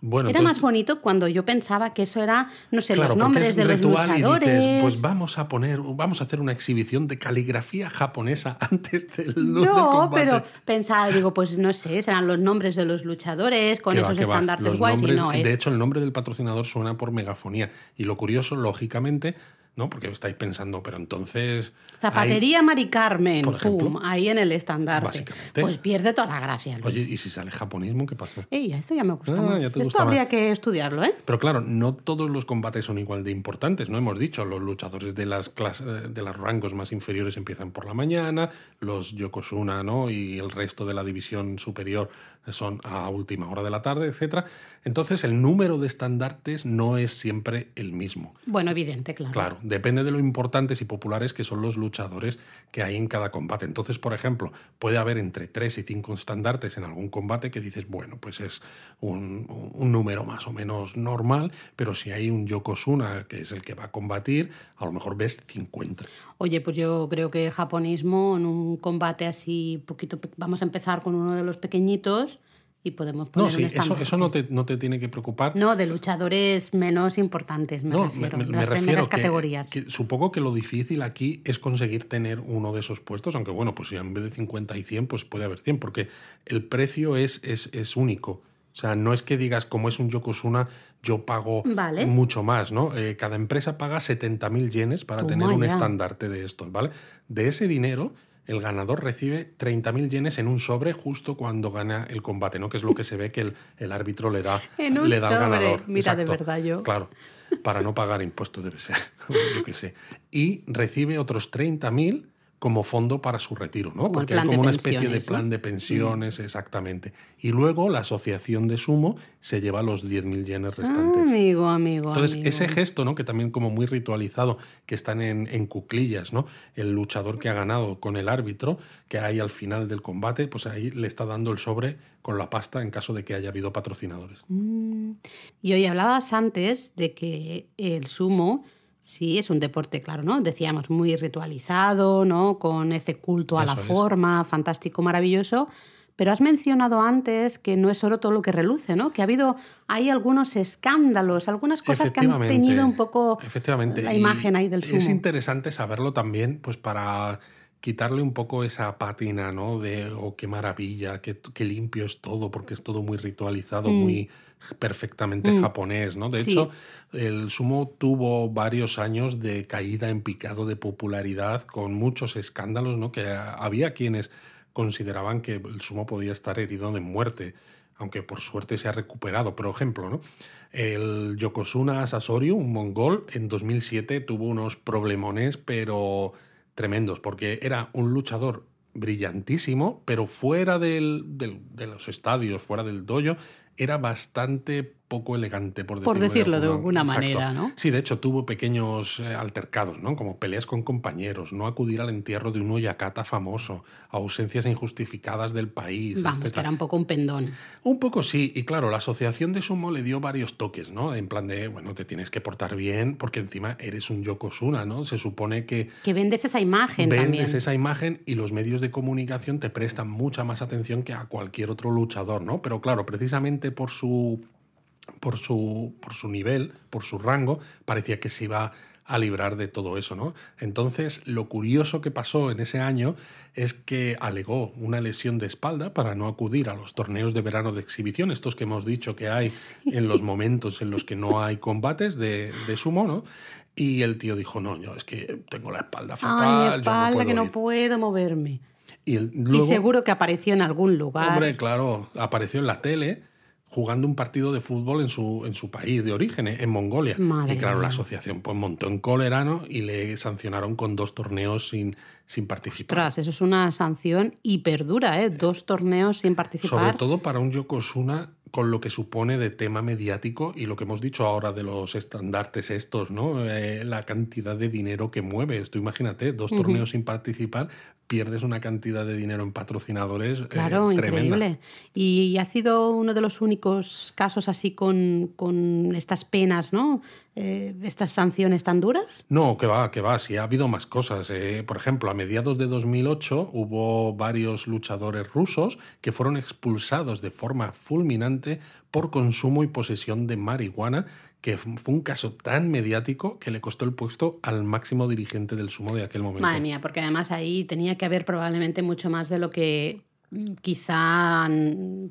Speaker 1: Bueno,
Speaker 2: era
Speaker 1: entonces-
Speaker 2: más bonito cuando yo pensaba que eso era, no sé,
Speaker 1: Claro,
Speaker 2: los nombres
Speaker 1: es
Speaker 2: de los
Speaker 1: y
Speaker 2: luchadores.
Speaker 1: dices, pues vamos a poner, vamos a hacer una exhibición de caligrafía japonesa antes del,
Speaker 2: no, pero pensaba, digo, pues no sé, serán los nombres de los luchadores con esos
Speaker 1: va.
Speaker 2: estandartes guays y no es.
Speaker 1: De hecho, el nombre del patrocinador suena por megafonía. Y lo curioso, lógicamente, ¿no? Porque estáis pensando, pero entonces. hay-
Speaker 2: Zapatería Mari Carmen,
Speaker 1: Por ejemplo.
Speaker 2: pum, ahí en el estandarte.
Speaker 1: Básicamente.
Speaker 2: Pues pierde toda la gracia. Luis.
Speaker 1: Oye, ¿y si sale japonismo, qué pasa?
Speaker 2: Ey, esto ya me gusta
Speaker 1: Ah,
Speaker 2: más.
Speaker 1: ya te
Speaker 2: Esto
Speaker 1: gusta
Speaker 2: habría
Speaker 1: más.
Speaker 2: que estudiarlo, ¿eh?
Speaker 1: Pero claro, no todos los combates son igual de importantes, ¿no? Hemos dicho, los luchadores de las clases, de los rangos más inferiores empiezan por la mañana, los Yokozuna, ¿no? Y el resto de la división superior son a última hora de la tarde, etcétera. Entonces, el número de estandartes no es siempre el mismo.
Speaker 2: Bueno, evidente, claro.
Speaker 1: Claro, depende de lo importantes y populares que son los luchadores que hay en cada combate. Entonces, por ejemplo, puede haber entre 3 y 5 estandartes en algún combate que dices, bueno, pues es un, un número más o menos normal, pero si hay un Yokozuna, que es el que va a combatir, a lo mejor ves 50.
Speaker 2: Oye, pues yo creo que japonismo en un combate así poquito, vamos a empezar con uno de los pequeñitos y podemos poner
Speaker 1: No, sí,
Speaker 2: un
Speaker 1: eso, eso no, te, no te tiene que preocupar.
Speaker 2: No, de luchadores menos importantes, me
Speaker 1: No,
Speaker 2: refiero.
Speaker 1: me,
Speaker 2: de
Speaker 1: me
Speaker 2: las
Speaker 1: refiero
Speaker 2: primeras
Speaker 1: que-
Speaker 2: categorías.
Speaker 1: que supongo que lo difícil aquí es conseguir tener uno de esos puestos, aunque bueno, pues si en vez de 50 y 100, pues puede haber 100, porque el precio es, es, es único. O sea, no es que digas, como es un Yokozuna, yo pago
Speaker 2: Vale.
Speaker 1: mucho más, ¿no? Eh, cada empresa paga 70.000 yenes para tener un estandarte de estos, ¿vale? De ese dinero, el ganador recibe 30.000 yenes en un sobre justo cuando gana el combate, ¿no? Que es lo que se ve que el, el árbitro le da,
Speaker 2: En un
Speaker 1: le da al
Speaker 2: sobre.
Speaker 1: ganador.
Speaker 2: Mira, de verdad, yo.
Speaker 1: Claro, para no pagar impuestos debe ser, yo qué sé. Y recibe otros 30.000 como fondo para su retiro, ¿no?
Speaker 2: Como
Speaker 1: Porque hay como una especie de plan de pensiones, exactamente. Y luego la asociación de sumo se lleva los 10.000 yenes
Speaker 2: Ah,
Speaker 1: restantes.
Speaker 2: amigo, amigo.
Speaker 1: Entonces,
Speaker 2: amigo.
Speaker 1: ese gesto, ¿no? Que también como muy ritualizado, que están en, en cuclillas, ¿no? El luchador que ha ganado con el árbitro, que hay al final del combate, pues ahí le está dando el sobre con la pasta en caso de que haya habido patrocinadores.
Speaker 2: Mm. Y hoy hablabas antes de que el sumo sí es un deporte, claro, ¿no? Decíamos muy ritualizado, ¿no? Con ese culto a la
Speaker 1: es.
Speaker 2: forma, fantástico, maravilloso. Pero has mencionado antes que no es solo todo lo que reluce, ¿no? Que ha habido, hay algunos escándalos, algunas cosas que han tenido un poco
Speaker 1: efectivamente.
Speaker 2: la
Speaker 1: Y
Speaker 2: imagen ahí del sumo.
Speaker 1: Es interesante saberlo también, pues para quitarle un poco esa pátina, ¿no? De, oh, qué maravilla, qué, qué limpio es todo, porque es todo muy ritualizado, muy perfectamente japonés, ¿no? De
Speaker 2: Mm. Sí.
Speaker 1: hecho, el sumo tuvo varios años de caída en picado de popularidad, con muchos escándalos, ¿no? Que había quienes consideraban que el sumo podía estar herido de muerte aunque por suerte se ha recuperado. Por ejemplo, ¿no? el Yokozuna Sasoryu, un mongol, en 2007 tuvo unos problemones, pero tremendos, porque era un luchador brillantísimo, pero fuera del- del- de los estadios, fuera del dojo, era bastante poco elegante, por decirlo,
Speaker 2: Por decirlo de alguna manera, ¿no?
Speaker 1: Sí, de hecho tuvo pequeños eh, altercados, ¿no? Como peleas con compañeros, no acudir al entierro de un Oyakata famoso, ausencias injustificadas del país.
Speaker 2: Vamos,
Speaker 1: etcétera.
Speaker 2: que era un poco un pendón.
Speaker 1: Un poco sí, y claro, la asociación de sumo le dio varios toques, ¿no? En plan de, bueno, te tienes que portar bien porque encima eres un Yokozuna, ¿no? Se supone que
Speaker 2: Que vendes esa imagen
Speaker 1: vendes
Speaker 2: también.
Speaker 1: esa imagen y los medios de comunicación te prestan mucha más atención que a cualquier otro luchador, ¿no? Pero claro, precisamente por su por su por su nivel, por su rango, parecía que se iba a librar de todo eso, ¿no? Entonces, lo curioso que pasó en ese año es que alegó una lesión de espalda para no acudir a los torneos de verano de exhibición, estos que hemos dicho que hay en los momentos en los que no hay combates de, de sumo, ¿no? Y el tío dijo, no, yo es que tengo la espalda fatal,
Speaker 2: Ay, mi
Speaker 1: yo no
Speaker 2: espalda,
Speaker 1: puedo
Speaker 2: que no
Speaker 1: ir".
Speaker 2: puedo moverme.
Speaker 1: Y, el-
Speaker 2: Y seguro que apareció en algún lugar.
Speaker 1: Hombre, claro, apareció en la tele jugando un partido de fútbol en su, en su país de origen, en Mongolia.
Speaker 2: Madre
Speaker 1: y claro,
Speaker 2: mía.
Speaker 1: la asociación pues montó en cólera ¿no? y le sancionaron con dos torneos sin, sin participar.
Speaker 2: Ostras, eso es una sanción hiperdura, ¿eh? Dos torneos sin participar.
Speaker 1: Sobre todo para un Yokozuna con lo que supone de tema mediático y lo que hemos dicho ahora de los estandartes estos, ¿no? Eh, la cantidad de dinero que mueve. Tú imagínate, dos torneos sin participar, pierdes una cantidad de dinero en patrocinadores. eh,
Speaker 2: Claro,
Speaker 1: tremenda.
Speaker 2: increíble. Y ha sido uno de los únicos casos así con, con estas penas, ¿no? Eh, estas sanciones tan duras?
Speaker 1: No, que va, que va. Sí, ha habido más cosas. Eh. por ejemplo, a mediados de 2008 hubo varios luchadores rusos que fueron expulsados de forma fulminante por consumo y posesión de marihuana, que fue un caso tan mediático que le costó el puesto al máximo dirigente del sumo de aquel momento.
Speaker 2: Madre mía, porque además ahí tenía que haber probablemente mucho más de lo que mm, quizá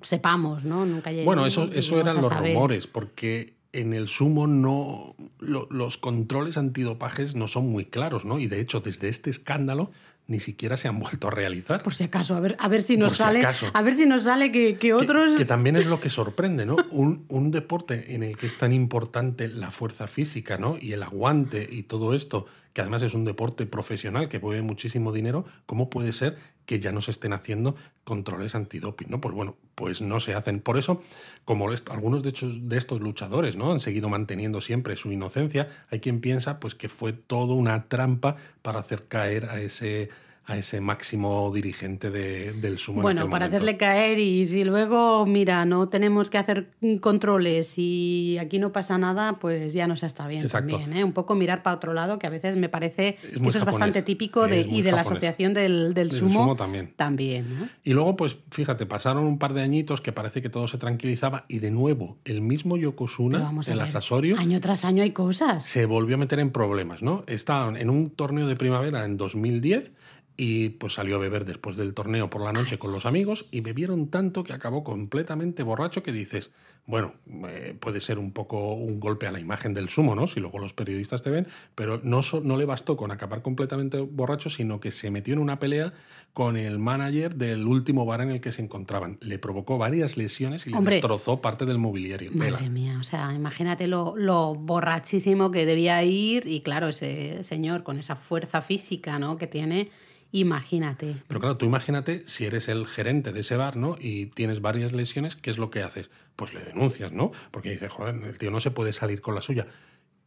Speaker 2: sepamos, ¿no?
Speaker 1: Nunca bueno, eso, eso eran los rumores, porque en el sumo no los controles antidopajes no son muy claros, ¿no? Y de hecho, desde este escándalo ni siquiera se han vuelto a realizar.
Speaker 2: Por si acaso, a ver, a ver si nos sale. a ver si nos sale que, otros.
Speaker 1: Que, también es lo que sorprende, ¿no? Un, un, deporte en el que es tan importante la fuerza física, ¿no? Y el aguante y todo esto, que además es un deporte profesional que mueve muchísimo dinero, ¿cómo puede ser que ya no se estén haciendo controles antidoping? ¿no? Pues bueno, pues no se hacen. Por eso, como algunos de, de estos luchadores ¿no? han seguido manteniendo siempre su inocencia, hay quien piensa pues, que fue todo una trampa para hacer caer a ese a ese máximo dirigente del sumo.
Speaker 2: Bueno, para hacerle caer y si luego, mira, no tenemos que hacer controles y aquí no pasa nada, pues ya no se está bien también. ¿eh? Un poco mirar para otro lado, que a veces me parece que eso es bastante típico de, y de la asociación del, del, sumo, también. también
Speaker 1: Y luego, pues fíjate, pasaron un par de añitos que parece que todo se tranquilizaba y de nuevo el mismo Yokozuna, el Asasorio,
Speaker 2: año tras año hay cosas.
Speaker 1: Se volvió a meter en problemas, ¿no? Estaban en un torneo de primavera en 2010 y pues salió a beber después del torneo por la noche con los amigos y bebieron tanto que acabó completamente borracho que dices, bueno, eh, puede ser un poco un golpe a la imagen del sumo, ¿no? Si luego los periodistas te ven, pero no, no le bastó con acabar completamente borracho, sino que se metió en una pelea con el manager del último bar en el que se encontraban. Le provocó varias lesiones y le destrozó parte del mobiliario.
Speaker 2: Madre mía, o sea, imagínate lo, lo borrachísimo que debía ir y claro, ese señor con esa fuerza física, ¿no? Que tiene Imagínate.
Speaker 1: Pero claro, tú imagínate si eres el gerente de ese bar, ¿no? Y tienes varias lesiones, ¿qué es lo que haces? Pues le denuncias, ¿no? Porque dices, joder, el tío no se puede salir con la suya.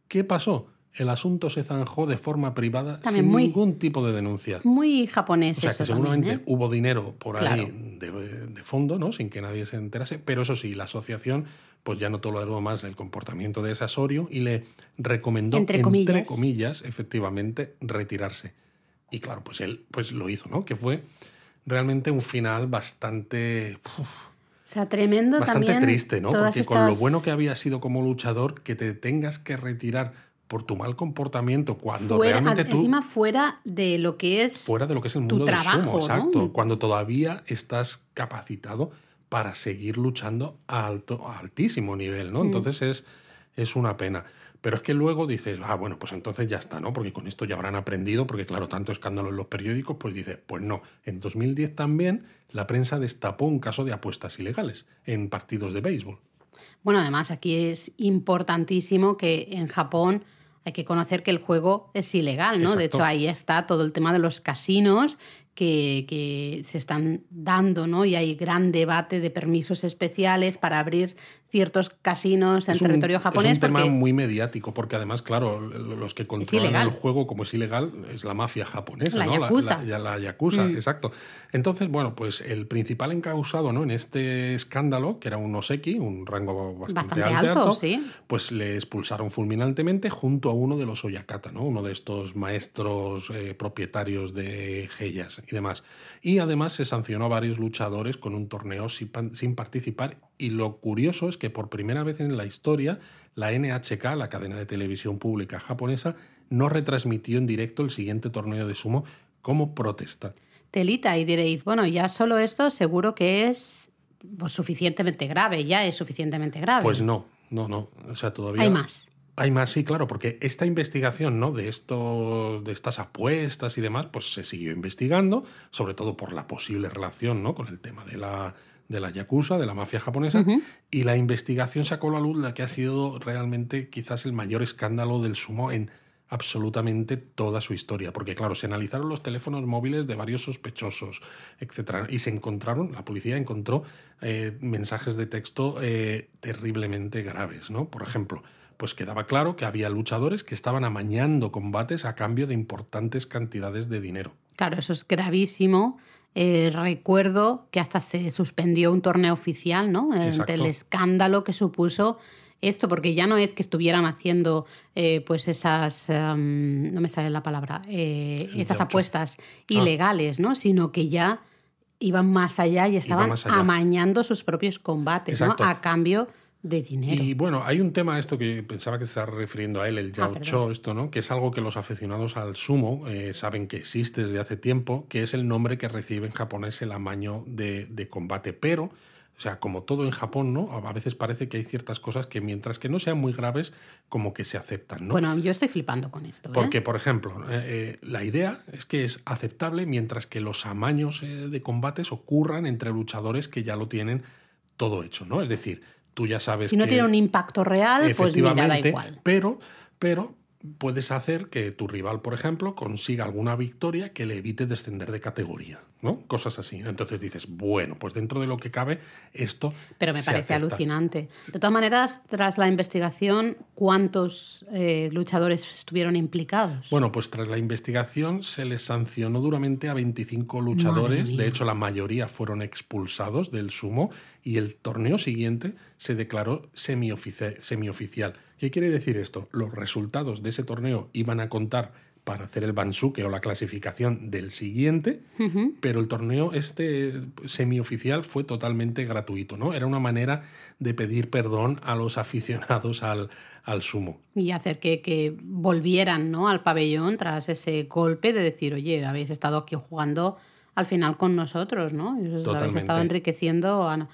Speaker 1: ¿Qué pasó? El asunto se zanjó de forma privada sin ningún tipo de denuncia.
Speaker 2: Muy japonés.
Speaker 1: O sea, que seguramente ¿eh? hubo dinero por ahí de, de, fondo, ¿no? Sin que nadie se enterase. Pero eso sí, la asociación pues ya no toleró más el comportamiento de ese Asorio y le recomendó, entre entre comillas efectivamente, retirarse. Y claro, pues él pues lo hizo, ¿no? Que fue realmente un final bastante...
Speaker 2: o sea, tremendo
Speaker 1: bastante triste, ¿no? Porque con lo bueno que había sido como luchador, que te tengas que retirar por tu mal comportamiento cuando realmente tú
Speaker 2: encima fuera de lo que es
Speaker 1: fuera de lo que es el mundo del sumo, exacto, cuando todavía estás capacitado para seguir luchando a alto a altísimo nivel, ¿no? Mm. Entonces es es una pena. Pero es que luego dices, ah, bueno, pues entonces ya está, ¿no? Porque con esto ya habrán aprendido, porque claro, tanto escándalo en los periódicos, pues dice, pues no. En 2010 también la prensa destapó un caso de apuestas ilegales en partidos de béisbol.
Speaker 2: Bueno, además aquí es importantísimo que en Japón hay que conocer que el juego es ilegal, ¿no? De hecho, ahí está todo el tema de los casinos que, se están dando, ¿no? Y hay gran debate de permisos especiales para abrir ciertos casinos en territorio japonés.
Speaker 1: Es un tema muy mediático, porque además, claro, los que controlan el juego, como es ilegal, es la mafia japonesa,
Speaker 2: la
Speaker 1: ¿no?
Speaker 2: Yakuza.
Speaker 1: La, la, Yakuza, mm. exacto. Entonces, bueno, pues el principal encausado ¿no? en este escándalo, que era un Oseki, un rango bastante, alto, ¿sí? pues le expulsaron fulminantemente junto a uno de los Oyakata, ¿no? Uno de estos maestros eh, propietarios de Geyas y demás. Y además se sancionó a varios luchadores con un torneo sin participar. Y lo curioso es que por primera vez en la historia, la NHK, la cadena de televisión pública japonesa, no retransmitió en directo el siguiente torneo de sumo como protesta.
Speaker 2: Telita, y diréis, bueno, ya solo esto seguro que es pues, suficientemente grave, ya es suficientemente grave.
Speaker 1: Pues no, no, no. O sea, todavía.
Speaker 2: Hay más.
Speaker 1: Hay más, sí, claro, porque esta investigación ¿no? de, esto, de estas apuestas y demás, pues se siguió investigando, sobre todo por la posible relación ¿no? con el tema de la, de la Yakuza, de la mafia japonesa, y la investigación sacó a la luz la que ha sido realmente quizás el mayor escándalo del sumo en absolutamente toda su historia, porque claro, se analizaron los teléfonos móviles de varios sospechosos, etcétera, y se encontraron, la policía encontró eh, mensajes de texto eh, terriblemente graves, ¿no? Por ejemplo, pues quedaba claro que había luchadores que estaban amañando combates a cambio de importantes cantidades de dinero.
Speaker 2: Claro, eso es gravísimo. Eh, recuerdo que hasta se suspendió un torneo oficial, ¿no? El escándalo que supuso esto, porque ya no es que estuvieran haciendo eh, pues esas, no me sale la palabra, eh, esas apuestas
Speaker 1: Ah.
Speaker 2: ilegales, ¿no? Sino que ya iban más allá y estaban
Speaker 1: allá.
Speaker 2: amañando sus propios combates, ¿no? A cambio de dinero.
Speaker 1: Y bueno, hay un tema esto que pensaba que se estaba refiriendo a él, el
Speaker 2: Ah,
Speaker 1: Yao-Cho,
Speaker 2: perdón.
Speaker 1: esto, ¿no? Que es algo que los aficionados al sumo eh, saben que existe desde hace tiempo, que es el nombre que recibe en japonés el amaño de, de combate. Pero, o sea, como todo en Japón, ¿no? A veces parece que hay ciertas cosas que mientras que no sean muy graves, como que se aceptan, ¿no?
Speaker 2: Bueno, yo estoy flipando con esto. ¿eh?
Speaker 1: Porque, por ejemplo, eh, la idea es que es aceptable mientras que los amaños de combates ocurran entre luchadores que ya lo tienen todo hecho, ¿no? Es decir, tú ya sabes
Speaker 2: si no
Speaker 1: que
Speaker 2: tiene un impacto real, pues mira, da igual.
Speaker 1: pero, pero puedes hacer que tu rival, por ejemplo, consiga alguna victoria que le evite descender de categoría, ¿no? Cosas así. Entonces dices, bueno, pues dentro de lo que cabe, esto
Speaker 2: Pero me
Speaker 1: se
Speaker 2: parece
Speaker 1: acepta.
Speaker 2: alucinante. De todas maneras, tras la investigación, ¿cuántos eh, luchadores estuvieron implicados?
Speaker 1: Bueno, pues tras la investigación se les sancionó duramente a 25 luchadores. De hecho, la mayoría fueron expulsados del sumo y el torneo siguiente se declaró semiofici- semioficial. ¿Qué quiere decir esto? Los resultados de ese torneo iban a contar para hacer el bansuke o la clasificación del siguiente, pero el torneo este semioficial fue totalmente gratuito, ¿no? Era una manera de pedir perdón a los aficionados al, al sumo.
Speaker 2: Y hacer que, que volvieran ¿no? al pabellón tras ese golpe de decir, oye, habéis estado aquí jugando al final con nosotros, ¿no? Y os habéis estado enriqueciendo a,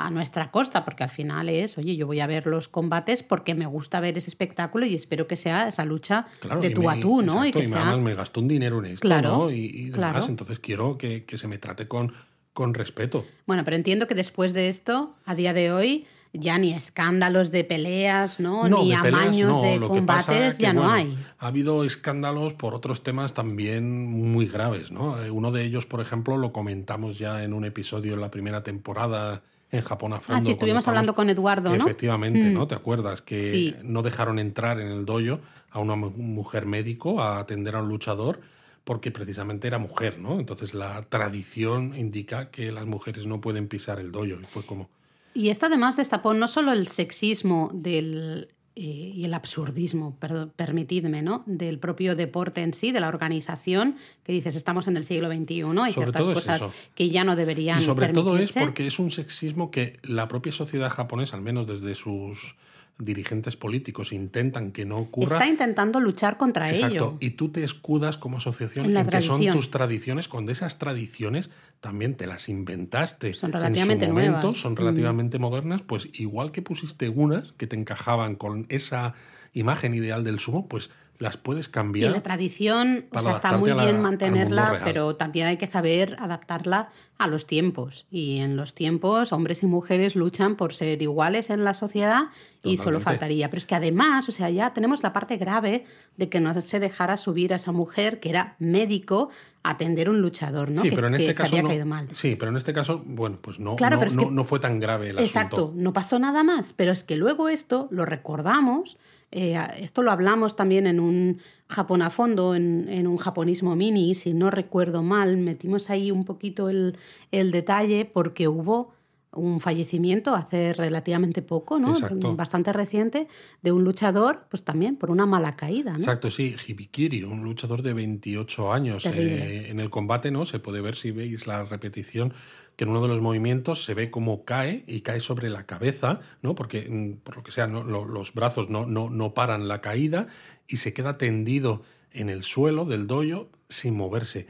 Speaker 2: a nuestra costa, porque al final es, oye, yo voy a ver los combates porque me gusta ver ese espectáculo y espero que sea esa lucha
Speaker 1: Claro,
Speaker 2: de
Speaker 1: y
Speaker 2: tú
Speaker 1: me-
Speaker 2: a tú, ¿no?
Speaker 1: exacto,
Speaker 2: y que
Speaker 1: me,
Speaker 2: sea...
Speaker 1: me gastó un dinero en esto,
Speaker 2: Claro,
Speaker 1: ¿no? Y, y demás,
Speaker 2: claro.
Speaker 1: entonces quiero que, que se me trate con, con respeto.
Speaker 2: Bueno, pero entiendo que después de esto, a día de hoy, ya ni escándalos de peleas, ¿no? ni
Speaker 1: de peleas
Speaker 2: amaños
Speaker 1: no,
Speaker 2: de combates,
Speaker 1: que,
Speaker 2: ya no hay.
Speaker 1: Ha habido escándalos por otros temas también muy graves, ¿no? Eh, Uno de ellos, por ejemplo, lo comentamos ya en un episodio en la primera temporada en Japón a fondo.
Speaker 2: Ah, estuvimos
Speaker 1: estábamos-
Speaker 2: hablando con Eduardo, ¿no?
Speaker 1: Efectivamente,
Speaker 2: Mm.
Speaker 1: ¿no? ¿Te acuerdas? Que
Speaker 2: Sí.
Speaker 1: no dejaron entrar en el dojo a una mu- mujer médico a atender a un luchador porque precisamente era mujer, ¿no? Entonces la tradición indica que las mujeres no pueden pisar el dojo y fue como...
Speaker 2: Y esto además destapó no solo el sexismo del, y el absurdismo, perdón, permitidme, ¿no? del propio deporte en sí, de la organización, que dices, estamos en el siglo XXI, hay
Speaker 1: Sobre
Speaker 2: ciertas cosas
Speaker 1: eso.
Speaker 2: que ya no deberían
Speaker 1: Y sobre todo es porque es un sexismo que la propia sociedad japonesa, al menos desde sus dirigentes políticos, intentan que no ocurra.
Speaker 2: Está intentando luchar contra
Speaker 1: Exacto.
Speaker 2: ello.
Speaker 1: Y tú te escudas como asociación
Speaker 2: En la
Speaker 1: en, que son tus tradiciones, cuando esas tradiciones también te las inventaste.
Speaker 2: Son
Speaker 1: en
Speaker 2: relativamente
Speaker 1: su momento,
Speaker 2: nuevas.
Speaker 1: son
Speaker 2: Mm.
Speaker 1: relativamente modernas, pues igual que pusiste unas que te encajaban con esa imagen ideal del sumo, pues las puedes
Speaker 2: Y
Speaker 1: cambiar.
Speaker 2: la tradición, o sea, está muy
Speaker 1: la-
Speaker 2: bien mantenerla, pero también hay que saber adaptarla a los tiempos. Y en los tiempos, hombres y mujeres luchan por ser iguales en la sociedad y solo faltaría. Pero es que además, o sea, ya tenemos la parte grave de que no se dejara subir a esa mujer que era médico a atender un luchador, ¿no?
Speaker 1: Sí,
Speaker 2: que,
Speaker 1: pero en este caso
Speaker 2: había
Speaker 1: no,
Speaker 2: caído mal.
Speaker 1: sí, pero en este caso, bueno, pues no,
Speaker 2: Claro,
Speaker 1: no,
Speaker 2: pero es
Speaker 1: no-
Speaker 2: que-
Speaker 1: no fue tan grave el
Speaker 2: Exacto,
Speaker 1: asunto.
Speaker 2: no pasó nada más, pero es que luego esto lo recordamos, eh, esto lo hablamos también en un Japón a fondo, en, en un japonismo mini, si no recuerdo mal, metimos ahí un poquito el, el detalle porque hubo un fallecimiento hace relativamente poco, ¿no?
Speaker 1: Exacto.
Speaker 2: Bastante reciente, de un luchador, pues también por una mala caída, ¿no?
Speaker 1: Exacto, sí, Hibikiri, un luchador de 28 años. Eh, en el combate, ¿no? Se puede ver si veis la repetición que en uno de los movimientos se ve cómo cae y cae sobre la cabeza, ¿no? Porque, mm, por lo que sea, ¿no? Lo- los brazos no, no, no paran la caída y se queda tendido en el suelo del doyo sin moverse.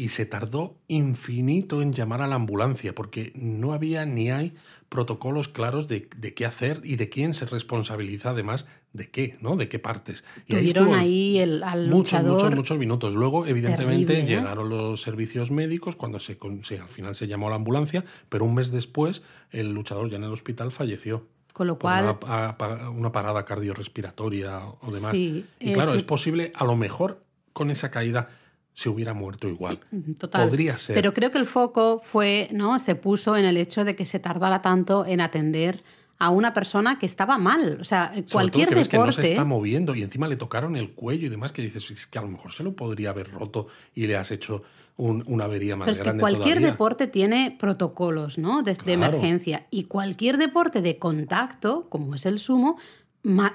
Speaker 1: Y se tardó infinito en llamar a la ambulancia porque no había ni hay protocolos claros de, de qué hacer y de quién se responsabiliza además de qué, ¿no? De qué partes. Y
Speaker 2: Tuvieron
Speaker 1: estuvo
Speaker 2: ahí el, al
Speaker 1: muchos,
Speaker 2: luchador.
Speaker 1: muchos, muchos minutos. Luego, evidentemente,
Speaker 2: Terrible, ¿eh?
Speaker 1: llegaron los servicios médicos cuando se, al final se llamó a la ambulancia, pero un mes después el luchador ya en el hospital falleció.
Speaker 2: Con lo cual,
Speaker 1: una, pa- pa- una parada cardiorrespiratoria o demás.
Speaker 2: Sí,
Speaker 1: y claro,
Speaker 2: es-
Speaker 1: es posible, a lo mejor con esa caída se hubiera muerto igual.
Speaker 2: Total.
Speaker 1: Podría ser.
Speaker 2: Pero creo que el foco fue, ¿no? Se puso en el hecho de que se tardara tanto en atender a una persona que estaba mal. O sea,
Speaker 1: Sobre
Speaker 2: cualquier
Speaker 1: todo que ves que no
Speaker 2: deporte.
Speaker 1: se está moviendo y encima le tocaron el cuello y demás, que dices, es que a lo mejor se lo podría haber roto y le has hecho un- una avería más
Speaker 2: Pero es que
Speaker 1: grande
Speaker 2: cualquier
Speaker 1: todavía.
Speaker 2: deporte tiene protocolos, ¿no? De, de
Speaker 1: Claro.
Speaker 2: emergencia. Y cualquier deporte de contacto, como es el sumo,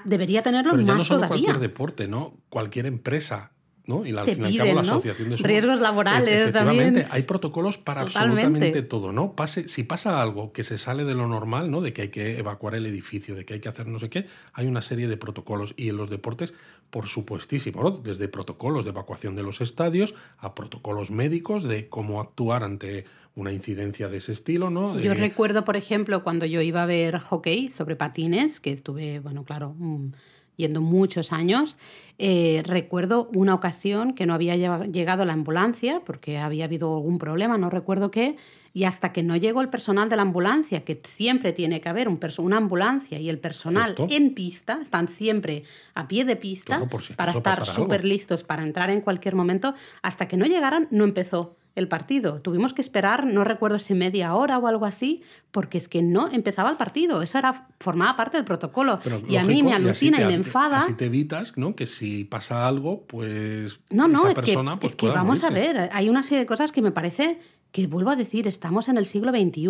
Speaker 2: debería tenerlo
Speaker 1: Pero ya
Speaker 2: más
Speaker 1: no solo
Speaker 2: todavía.
Speaker 1: cualquier deporte, ¿no? Cualquier empresa, ¿no? Y la, al fin y al la asociación de sumo.
Speaker 2: Riesgos laborales también.
Speaker 1: hay protocolos para
Speaker 2: Totalmente.
Speaker 1: absolutamente todo, ¿no? Pase, si pasa algo que se sale de lo normal, ¿no? De que hay que evacuar el edificio, de que hay que hacer no sé qué, hay una serie de protocolos. Y en los deportes, por supuestísimo, ¿no? Desde protocolos de evacuación de los estadios a protocolos médicos de cómo actuar ante una incidencia de ese estilo, ¿no?
Speaker 2: Yo
Speaker 1: Eh,
Speaker 2: recuerdo, por ejemplo, cuando yo iba a ver hockey sobre patines, que estuve, bueno, claro, mm, yendo muchos años, eh, recuerdo una ocasión que no había llegado la ambulancia porque había habido algún problema, no recuerdo qué, y hasta que no llegó el personal de la ambulancia, que siempre tiene que haber un una ambulancia y el personal
Speaker 1: Justo.
Speaker 2: en pista, están siempre a pie de pista
Speaker 1: si
Speaker 2: para estar súper listos para entrar en cualquier momento, hasta que no llegaran no empezó el partido. Tuvimos que esperar, no recuerdo si media hora o algo así, porque es que no empezaba el partido. Eso era formaba parte del protocolo.
Speaker 1: Pero
Speaker 2: y a mí me alucina y,
Speaker 1: te-
Speaker 2: me enfada.
Speaker 1: Así te evitas, ¿no? Que si pasa algo, pues
Speaker 2: No, no,
Speaker 1: esa
Speaker 2: es
Speaker 1: persona
Speaker 2: que,
Speaker 1: pues,
Speaker 2: es que vamos a ver, hay una serie de cosas que me parece que, vuelvo a decir, estamos en el siglo XXI.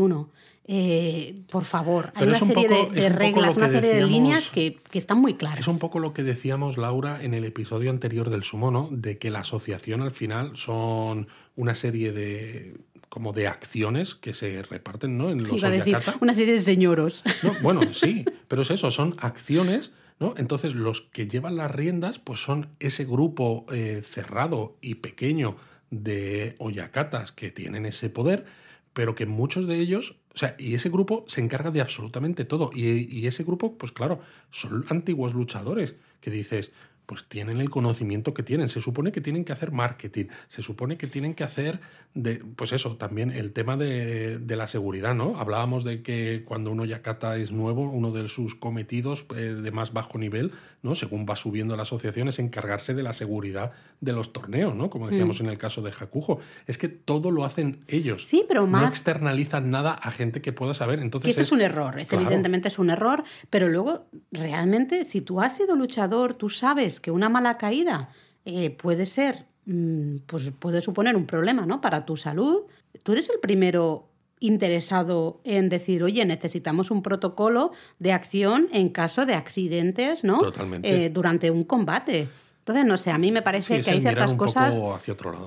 Speaker 2: Eh, por favor, hay una serie
Speaker 1: poco-
Speaker 2: de,
Speaker 1: un
Speaker 2: reglas, una serie de líneas que, que están muy claras.
Speaker 1: Es un poco lo que decíamos, Laura, en el episodio anterior del sumo, ¿no? De que la asociación al final son una serie de como de acciones que se reparten, ¿no? En los
Speaker 2: Iba a decir,
Speaker 1: Oyakata.
Speaker 2: una serie de señoros.
Speaker 1: No, bueno, sí, pero es eso, son acciones, ¿no? Entonces los que llevan las riendas, pues son ese grupo eh, cerrado y pequeño de Oyakatas que tienen ese poder, pero que muchos de ellos, o sea, y ese grupo se encarga de absolutamente todo. Y, y ese grupo, pues claro, son antiguos luchadores que dices, pues tienen el conocimiento que tienen. Se supone que tienen que hacer marketing, se supone que tienen que hacer, de, pues eso, también el tema de, de la seguridad, ¿no? Hablábamos de que cuando uno Yakata es nuevo, uno de sus cometidos eh, de más bajo nivel, ¿no? Según va subiendo la asociación, es encargarse de la seguridad de los torneos, ¿no? Como decíamos en el caso de Hakujo. Es que todo lo hacen ellos.
Speaker 2: Sí, pero
Speaker 1: No
Speaker 2: más-
Speaker 1: externalizan nada a gente que pueda saber. Entonces
Speaker 2: Que eso es un error, es,
Speaker 1: claro.
Speaker 2: evidentemente es un error, pero luego realmente si tú has sido luchador, tú sabes que una mala caída eh, puede ser, mm, pues puede suponer un problema ¿no? para tu salud, tú eres el primero interesado en decir, oye, necesitamos un protocolo de acción en caso de accidentes ¿no?
Speaker 1: Totalmente.
Speaker 2: Eh, durante un combate. Entonces, no sé, a mí me parece
Speaker 1: Sí,
Speaker 2: que hay ciertas cosas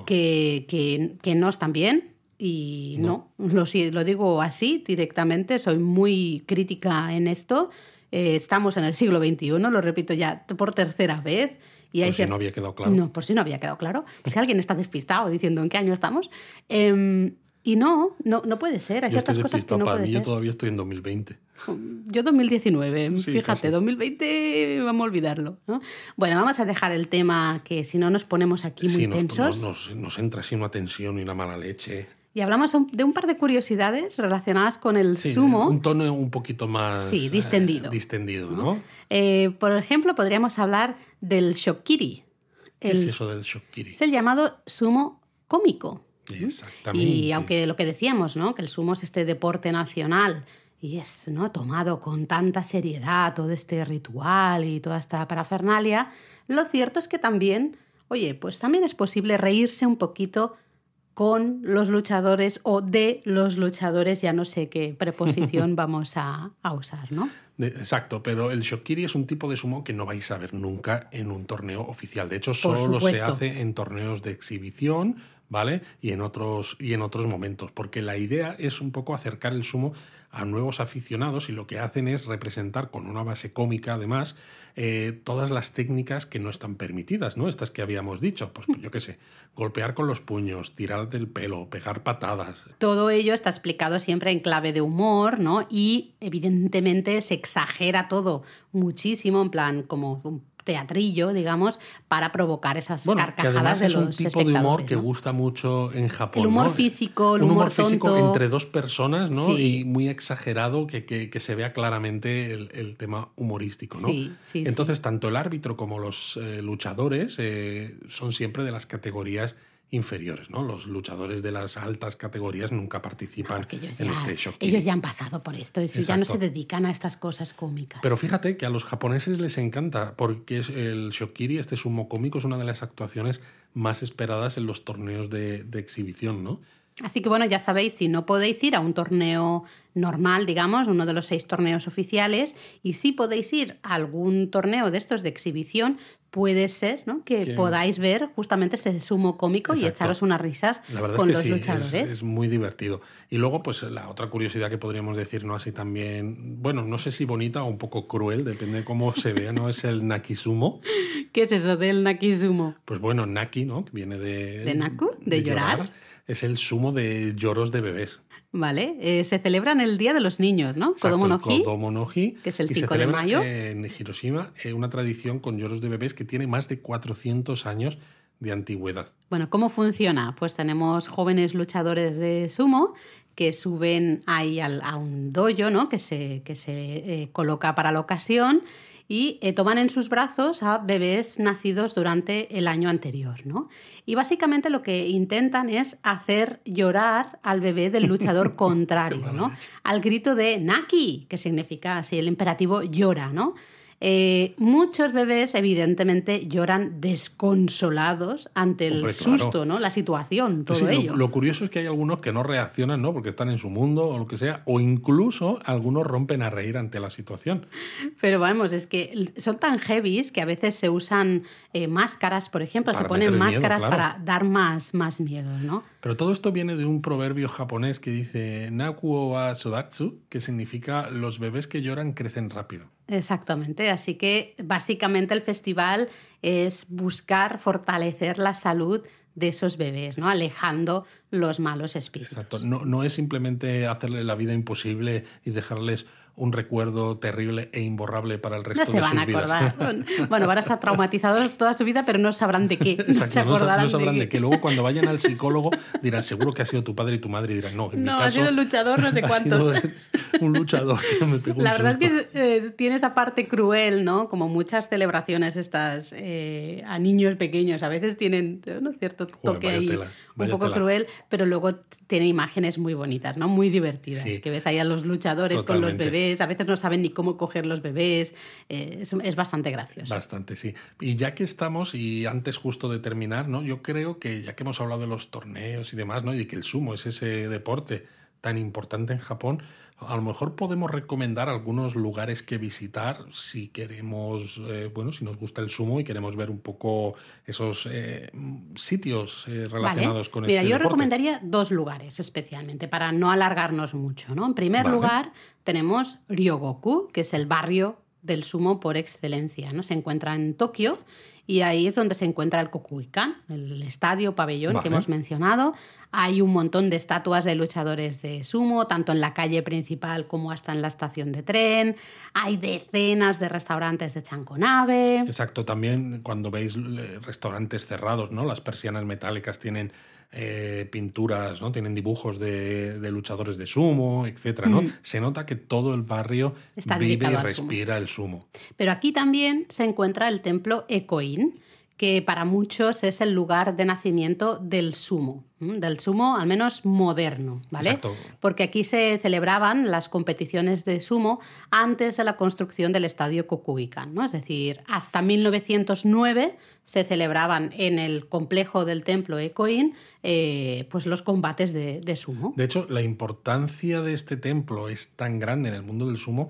Speaker 2: que, que- que no están bien y no, Lo, si- lo digo así directamente, soy muy crítica en esto. Eh, estamos en el siglo XXI, lo repito ya por tercera vez. Y
Speaker 1: Por si
Speaker 2: cier-
Speaker 1: no había quedado claro.
Speaker 2: No, por si no había quedado claro. Pues si alguien está despistado diciendo en qué año estamos. Em, y no, no, no puede ser. Hay
Speaker 1: Yo
Speaker 2: ciertas cosas que no puede
Speaker 1: mí,
Speaker 2: ser.
Speaker 1: yo todavía estoy en 2020.
Speaker 2: Yo 2019,
Speaker 1: Sí,
Speaker 2: fíjate,
Speaker 1: casi.
Speaker 2: 2020 vamos a olvidarlo. ¿no? Bueno, vamos a dejar el tema que si no nos ponemos aquí muy
Speaker 1: Sí, nos,
Speaker 2: tensos.
Speaker 1: nos, nos entra así una tensión y una mala leche.
Speaker 2: Y hablamos de un par de curiosidades relacionadas con el
Speaker 1: Sí,
Speaker 2: sumo.
Speaker 1: Un tono un poquito más.
Speaker 2: Sí, distendido.
Speaker 1: eh, distendido, ¿no?
Speaker 2: Eh, por ejemplo, podríamos hablar del shokiri.
Speaker 1: ¿Qué
Speaker 2: El-
Speaker 1: es eso del shokiri?
Speaker 2: es el llamado sumo cómico.
Speaker 1: Exactamente.
Speaker 2: Y aunque lo que decíamos, ¿no? Que el sumo es este deporte nacional y es ¿no? tomado con tanta seriedad todo este ritual y toda esta parafernalia, lo cierto es que también, oye, pues también es posible reírse un poquito con los luchadores o de los luchadores, ya no sé qué preposición vamos a, a usar, ¿no?
Speaker 1: Exacto, pero el shokiri es un tipo de sumo que no vais a ver nunca en un torneo oficial. De hecho, solo se hace en torneos de exhibición, ¿vale? Y en otros y en otros momentos, porque la idea es un poco acercar el sumo a nuevos aficionados y lo que hacen es representar con una base cómica, además, eh, todas las técnicas que no están permitidas, ¿no? Estas que habíamos dicho, pues yo qué sé, golpear con los puños, tirar del pelo, pegar patadas,
Speaker 2: Todo ello está explicado siempre en clave de humor, ¿no? Y evidentemente se exagera todo muchísimo, en plan como un teatrillo, digamos, para provocar esas
Speaker 1: Bueno, que
Speaker 2: carcajadas
Speaker 1: además
Speaker 2: de
Speaker 1: es un
Speaker 2: los
Speaker 1: tipo de humor
Speaker 2: espectadores,
Speaker 1: que
Speaker 2: ¿no?
Speaker 1: gusta mucho en Japón.
Speaker 2: El humor
Speaker 1: ¿no?
Speaker 2: físico, el
Speaker 1: un
Speaker 2: humor
Speaker 1: físico
Speaker 2: tonto.
Speaker 1: entre dos personas, ¿no?
Speaker 2: Sí.
Speaker 1: Y muy exagerado que, que- que se vea claramente el, el tema humorístico, ¿no?
Speaker 2: Sí, sí,
Speaker 1: Entonces, tanto el árbitro como los eh, luchadores eh, son siempre de las categorías inferiores, ¿no? Los luchadores de las altas categorías nunca participan en
Speaker 2: ya,
Speaker 1: este Shokiri.
Speaker 2: ellos ya han pasado por esto, eso ya no se dedican a estas cosas cómicas.
Speaker 1: Pero fíjate que a los japoneses les encanta, porque es- el Shokiri, este sumo cómico, es una de las actuaciones más esperadas en los torneos de, de exhibición, ¿no?
Speaker 2: Así que bueno, ya sabéis, si no podéis ir a un torneo normal, digamos, uno de los seis torneos oficiales, y si podéis ir a algún torneo de estos de exhibición, puede ser ¿no? que
Speaker 1: Que-
Speaker 2: podáis ver justamente este sumo cómico y echaros unas risas
Speaker 1: La verdad
Speaker 2: con
Speaker 1: es
Speaker 2: los
Speaker 1: que sí,
Speaker 2: luchadores.
Speaker 1: es, es muy divertido. Y luego, pues la otra curiosidad que podríamos decir, ¿no? Así también, bueno, no sé si bonita o un poco cruel, depende de cómo se vea, ¿no? Es el Nakisumo.
Speaker 2: ¿Qué es eso del Nakisumo?
Speaker 1: Pues bueno, Naki, ¿no? Que viene de...
Speaker 2: ¿De Naku? ¿De llorar?
Speaker 1: Es el sumo de lloros de bebés.
Speaker 2: ¿Vale? Eh, se celebran el Día de los Niños, ¿no?
Speaker 1: Exacto,
Speaker 2: Kodomo no hi. Que es el
Speaker 1: y se
Speaker 2: 5 de
Speaker 1: celebra
Speaker 2: mayo.
Speaker 1: En Hiroshima, eh, una tradición con lloros de bebés que tiene más de 400 años de antigüedad.
Speaker 2: Bueno, ¿cómo funciona? Pues tenemos jóvenes luchadores de sumo que suben ahí al- a un dojo, ¿no? Que se, que se eh, coloca para la ocasión y eh, toman en sus brazos a bebés nacidos durante el año anterior, ¿no? Y básicamente lo que intentan es hacer llorar al bebé del luchador contrario, ¿no? Al grito de Naki, que significa así el imperativo llora, ¿no? Eh, muchos bebés evidentemente lloran desconsolados ante el
Speaker 1: Hombre, claro.
Speaker 2: susto, ¿no? La situación, todo
Speaker 1: Sí,
Speaker 2: ello.
Speaker 1: Lo, curioso es que hay algunos que no reaccionan, ¿no? Porque están en su mundo o lo que sea, o incluso algunos rompen a reír ante la situación.
Speaker 2: Pero vamos, es que son tan heavies que a veces se usan eh, máscaras, por ejemplo,
Speaker 1: Para
Speaker 2: se ponen
Speaker 1: miedo,
Speaker 2: máscaras
Speaker 1: claro.
Speaker 2: para dar más, más miedo, ¿no?
Speaker 1: Pero todo esto viene de un proverbio japonés que dice Naku wa Sodatsu, que significa los bebés que lloran crecen rápido.
Speaker 2: Exactamente, así que básicamente el festival es buscar fortalecer la salud de esos bebés, ¿no? Alejando los malos espíritus.
Speaker 1: Exacto. No, no es simplemente hacerle la vida imposible y dejarles un recuerdo terrible e imborrable para el resto
Speaker 2: No se
Speaker 1: de
Speaker 2: van
Speaker 1: sus
Speaker 2: a
Speaker 1: vidas.
Speaker 2: acordar. Bueno, van a estar traumatizados toda su vida, pero no sabrán de qué. No
Speaker 1: Exacto,
Speaker 2: se acordarán
Speaker 1: no sabrán
Speaker 2: de
Speaker 1: de
Speaker 2: qué.
Speaker 1: qué. Luego, cuando vayan al psicólogo, dirán, seguro que ha sido tu padre y tu madre. Y dirán, no, en mi
Speaker 2: No,
Speaker 1: caso.
Speaker 2: ha sido el luchador no sé
Speaker 1: ha
Speaker 2: cuántos.
Speaker 1: sido un luchador que me pegó un
Speaker 2: La verdad
Speaker 1: susto.
Speaker 2: es que eh, tiene esa parte cruel, ¿no? Como muchas celebraciones estas eh, a niños pequeños. A veces tienen ¿no? cierto toque
Speaker 1: vaya
Speaker 2: ahí
Speaker 1: tela,
Speaker 2: un poco
Speaker 1: tela.
Speaker 2: cruel, pero luego tiene imágenes muy bonitas, ¿no? Muy divertidas.
Speaker 1: Sí.
Speaker 2: Que ves ahí a los luchadores con los
Speaker 1: Totalmente.
Speaker 2: bebés. A veces no saben ni cómo coger los bebés. Eh, es, es bastante gracioso.
Speaker 1: Bastante, sí. Y ya que estamos, y antes justo de terminar, ¿no? Yo creo que ya que hemos hablado de los torneos y demás, ¿no? Y de que el sumo es ese deporte tan importante en Japón, a lo mejor podemos recomendar algunos lugares que visitar si queremos, eh, bueno, si nos gusta el sumo y queremos ver un poco esos eh, sitios eh, relacionados
Speaker 2: Vale.
Speaker 1: con
Speaker 2: Mira,
Speaker 1: este
Speaker 2: yo
Speaker 1: deporte.
Speaker 2: recomendaría dos lugares especialmente para no alargarnos mucho. ¿no? En primer
Speaker 1: Vale.
Speaker 2: lugar, tenemos Ryogoku, que es el barrio del sumo por excelencia. ¿no? Se encuentra en Tokio y ahí es donde se encuentra el Kokuikan, el estadio pabellón que hemos mencionado. Hay un montón de estatuas de luchadores de sumo, tanto en la calle principal como hasta en la estación de tren. Hay decenas de restaurantes de chanconabe.
Speaker 1: Exacto, también cuando veis eh, restaurantes cerrados, ¿no? Las persianas metálicas tienen eh, pinturas, ¿no? Tienen dibujos de, de luchadores de sumo, etcétera, ¿no? Se nota que todo el barrio
Speaker 2: Está
Speaker 1: vive y
Speaker 2: sumo.
Speaker 1: respira el sumo.
Speaker 2: Pero aquí también se encuentra el templo Ekoin, que para muchos es el lugar de nacimiento del sumo, del sumo al menos moderno, ¿vale?
Speaker 1: Exacto.
Speaker 2: Porque aquí se celebraban las competiciones de sumo antes de la construcción del estadio Kokugikan, ¿no? Es decir, hasta 1909 se celebraban en el complejo del templo Ekoin eh, pues los combates de, de sumo.
Speaker 1: De hecho, la importancia de este templo es tan grande en el mundo del sumo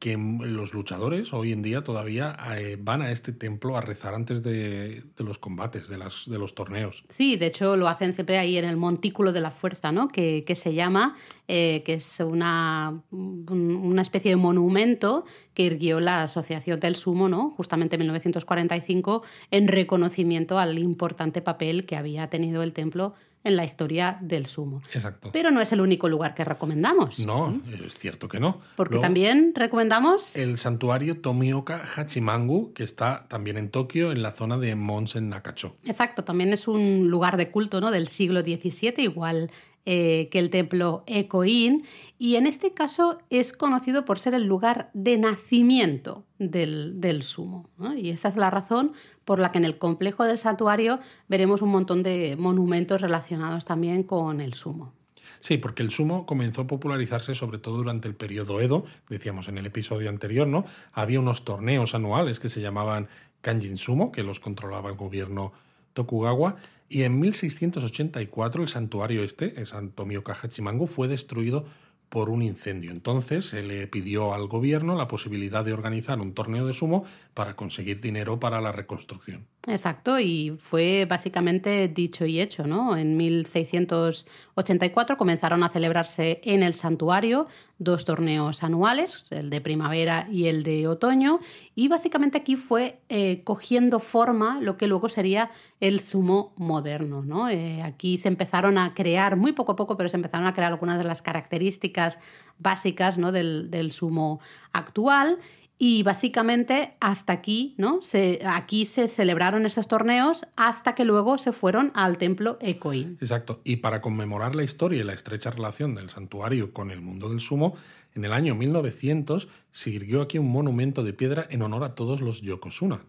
Speaker 1: que los luchadores hoy en día todavía eh, van a este templo a rezar antes de, los combates, de, las, de los torneos.
Speaker 2: Sí, de hecho lo hacen siempre ahí en el Montículo de la Fuerza, ¿no? que, que se llama, eh, que es una, un- una especie de monumento que irguió la Asociación del Sumo, ¿no? justamente en 1945, en reconocimiento al importante papel que había tenido el templo en la historia del sumo.
Speaker 1: Exacto.
Speaker 2: Pero no es el único lugar que recomendamos,
Speaker 1: No, es cierto que no.
Speaker 2: porque
Speaker 1: Luego,
Speaker 2: también recomendamos...
Speaker 1: El santuario Tomioka Hachimangu, que está también en Tokio, en la zona de Mons en Nakacho.
Speaker 2: Exacto, también es un lugar de culto ¿no? del siglo XVII, igual eh, que el templo Ecoin y en este caso es conocido por ser el lugar de nacimiento del, sumo. Y esa es la razón por la que en el complejo del santuario veremos un montón de monumentos relacionados también con el sumo.
Speaker 1: Sí, porque el sumo comenzó a popularizarse sobre todo durante el periodo Edo, decíamos en el episodio anterior, ¿no? Había unos torneos anuales que se llamaban Kanjin Sumo, que los controlaba el gobierno Tokugawa, y en 1684 el santuario este, el Santo Hachimangu, fue destruido por un incendio. Entonces se le pidió al gobierno la posibilidad de organizar un torneo de sumo para conseguir dinero para la reconstrucción.
Speaker 2: Exacto, y fue básicamente dicho y hecho, ¿no? En 1684 comenzaron a celebrarse en el santuario dos torneos anuales, el de primavera y el de otoño, y básicamente aquí fue eh, cogiendo forma lo que luego sería el sumo moderno, ¿no? Eh, aquí se empezaron a crear, muy poco a poco, pero se empezaron a crear algunas de las características básicas ¿no? del, del sumo actual y básicamente hasta aquí, ¿no? Se, aquí se celebraron esos torneos hasta que luego se fueron al templo Ecoin.
Speaker 1: Exacto. Y para conmemorar la historia y la estrecha relación del santuario con el mundo del sumo, en el año 1900 se irguió aquí un monumento de piedra en honor a todos los Yokozuna.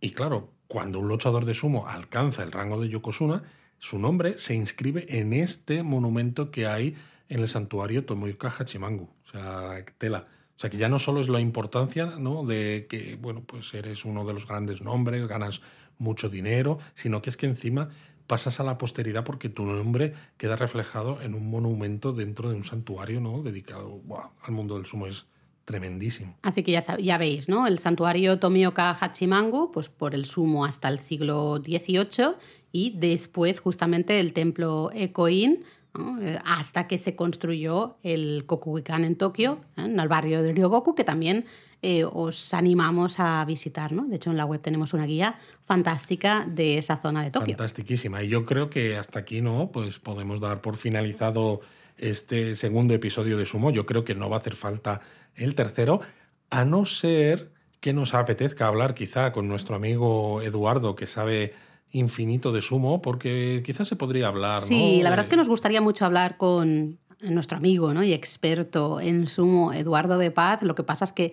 Speaker 1: Y claro, cuando un luchador de sumo alcanza el rango de Yokozuna, su nombre se inscribe en este monumento que hay en el santuario Tomoyuka Hachimangu. O sea, tela. O sea que ya no solo es la importancia ¿no? de que, bueno, pues eres uno de los grandes nombres, ganas mucho dinero, sino que es que encima pasas a la posteridad porque tu nombre queda reflejado en un monumento dentro de un santuario ¿no? dedicado al mundo del sumo. Es tremendísimo.
Speaker 2: Así que ya, ya veis, ¿no? El santuario Tomioka Hachimangu, pues por el sumo hasta el siglo XVIII y después justamente el templo Ekoin, eh, hasta que se construyó el Kokugikan en Tokio, ¿eh? en el barrio de Ryogoku, que también eh, os animamos a visitar. ¿no? De hecho, en la web tenemos una guía fantástica de esa zona de Tokio.
Speaker 1: Fantastiquísima. Y yo creo que hasta aquí no, pues podemos dar por finalizado este segundo episodio de Sumo. Yo creo que no va a hacer falta el tercero, a no ser que nos apetezca hablar quizá con nuestro amigo Eduardo, que sabe infinito de sumo, porque quizás se podría hablar.
Speaker 2: Sí, la verdad es que nos gustaría mucho hablar con nuestro amigo ¿no? y experto en sumo, Eduardo de Paz. Lo que pasa es que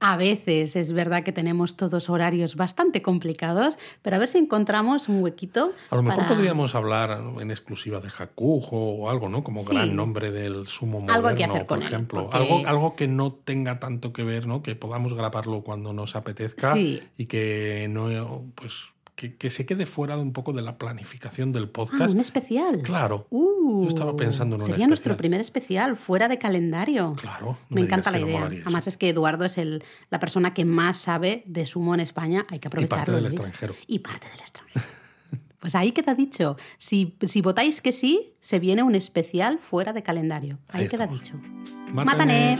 Speaker 2: a veces es verdad que tenemos todos horarios bastante complicados, pero a ver si encontramos un huequito.
Speaker 1: A lo mejor podríamos hablar en exclusiva de Hakujo o algo, ¿no? Como gran nombre del sumo moderno, algo que hacer con por ejemplo. algo, algo que no tenga tanto que ver, ¿no? Que podamos grabarlo cuando nos apetezca y que no, pues que, se quede fuera de un poco de la planificación del podcast.
Speaker 2: Ah, un especial.
Speaker 1: Claro. Uh, Yo estaba pensando en un
Speaker 2: Sería nuestro primer especial, fuera de calendario.
Speaker 1: Claro.
Speaker 2: me, encanta la idea. Además es que Eduardo es el, la persona que más sabe de sumo en España. Hay que aprovecharlo.
Speaker 1: Y parte del extranjero.
Speaker 2: Y parte del extranjero. Pues ahí queda dicho. Si, si votáis que sí, se viene un especial fuera de calendario. Ahí, queda dicho.
Speaker 1: Mátane.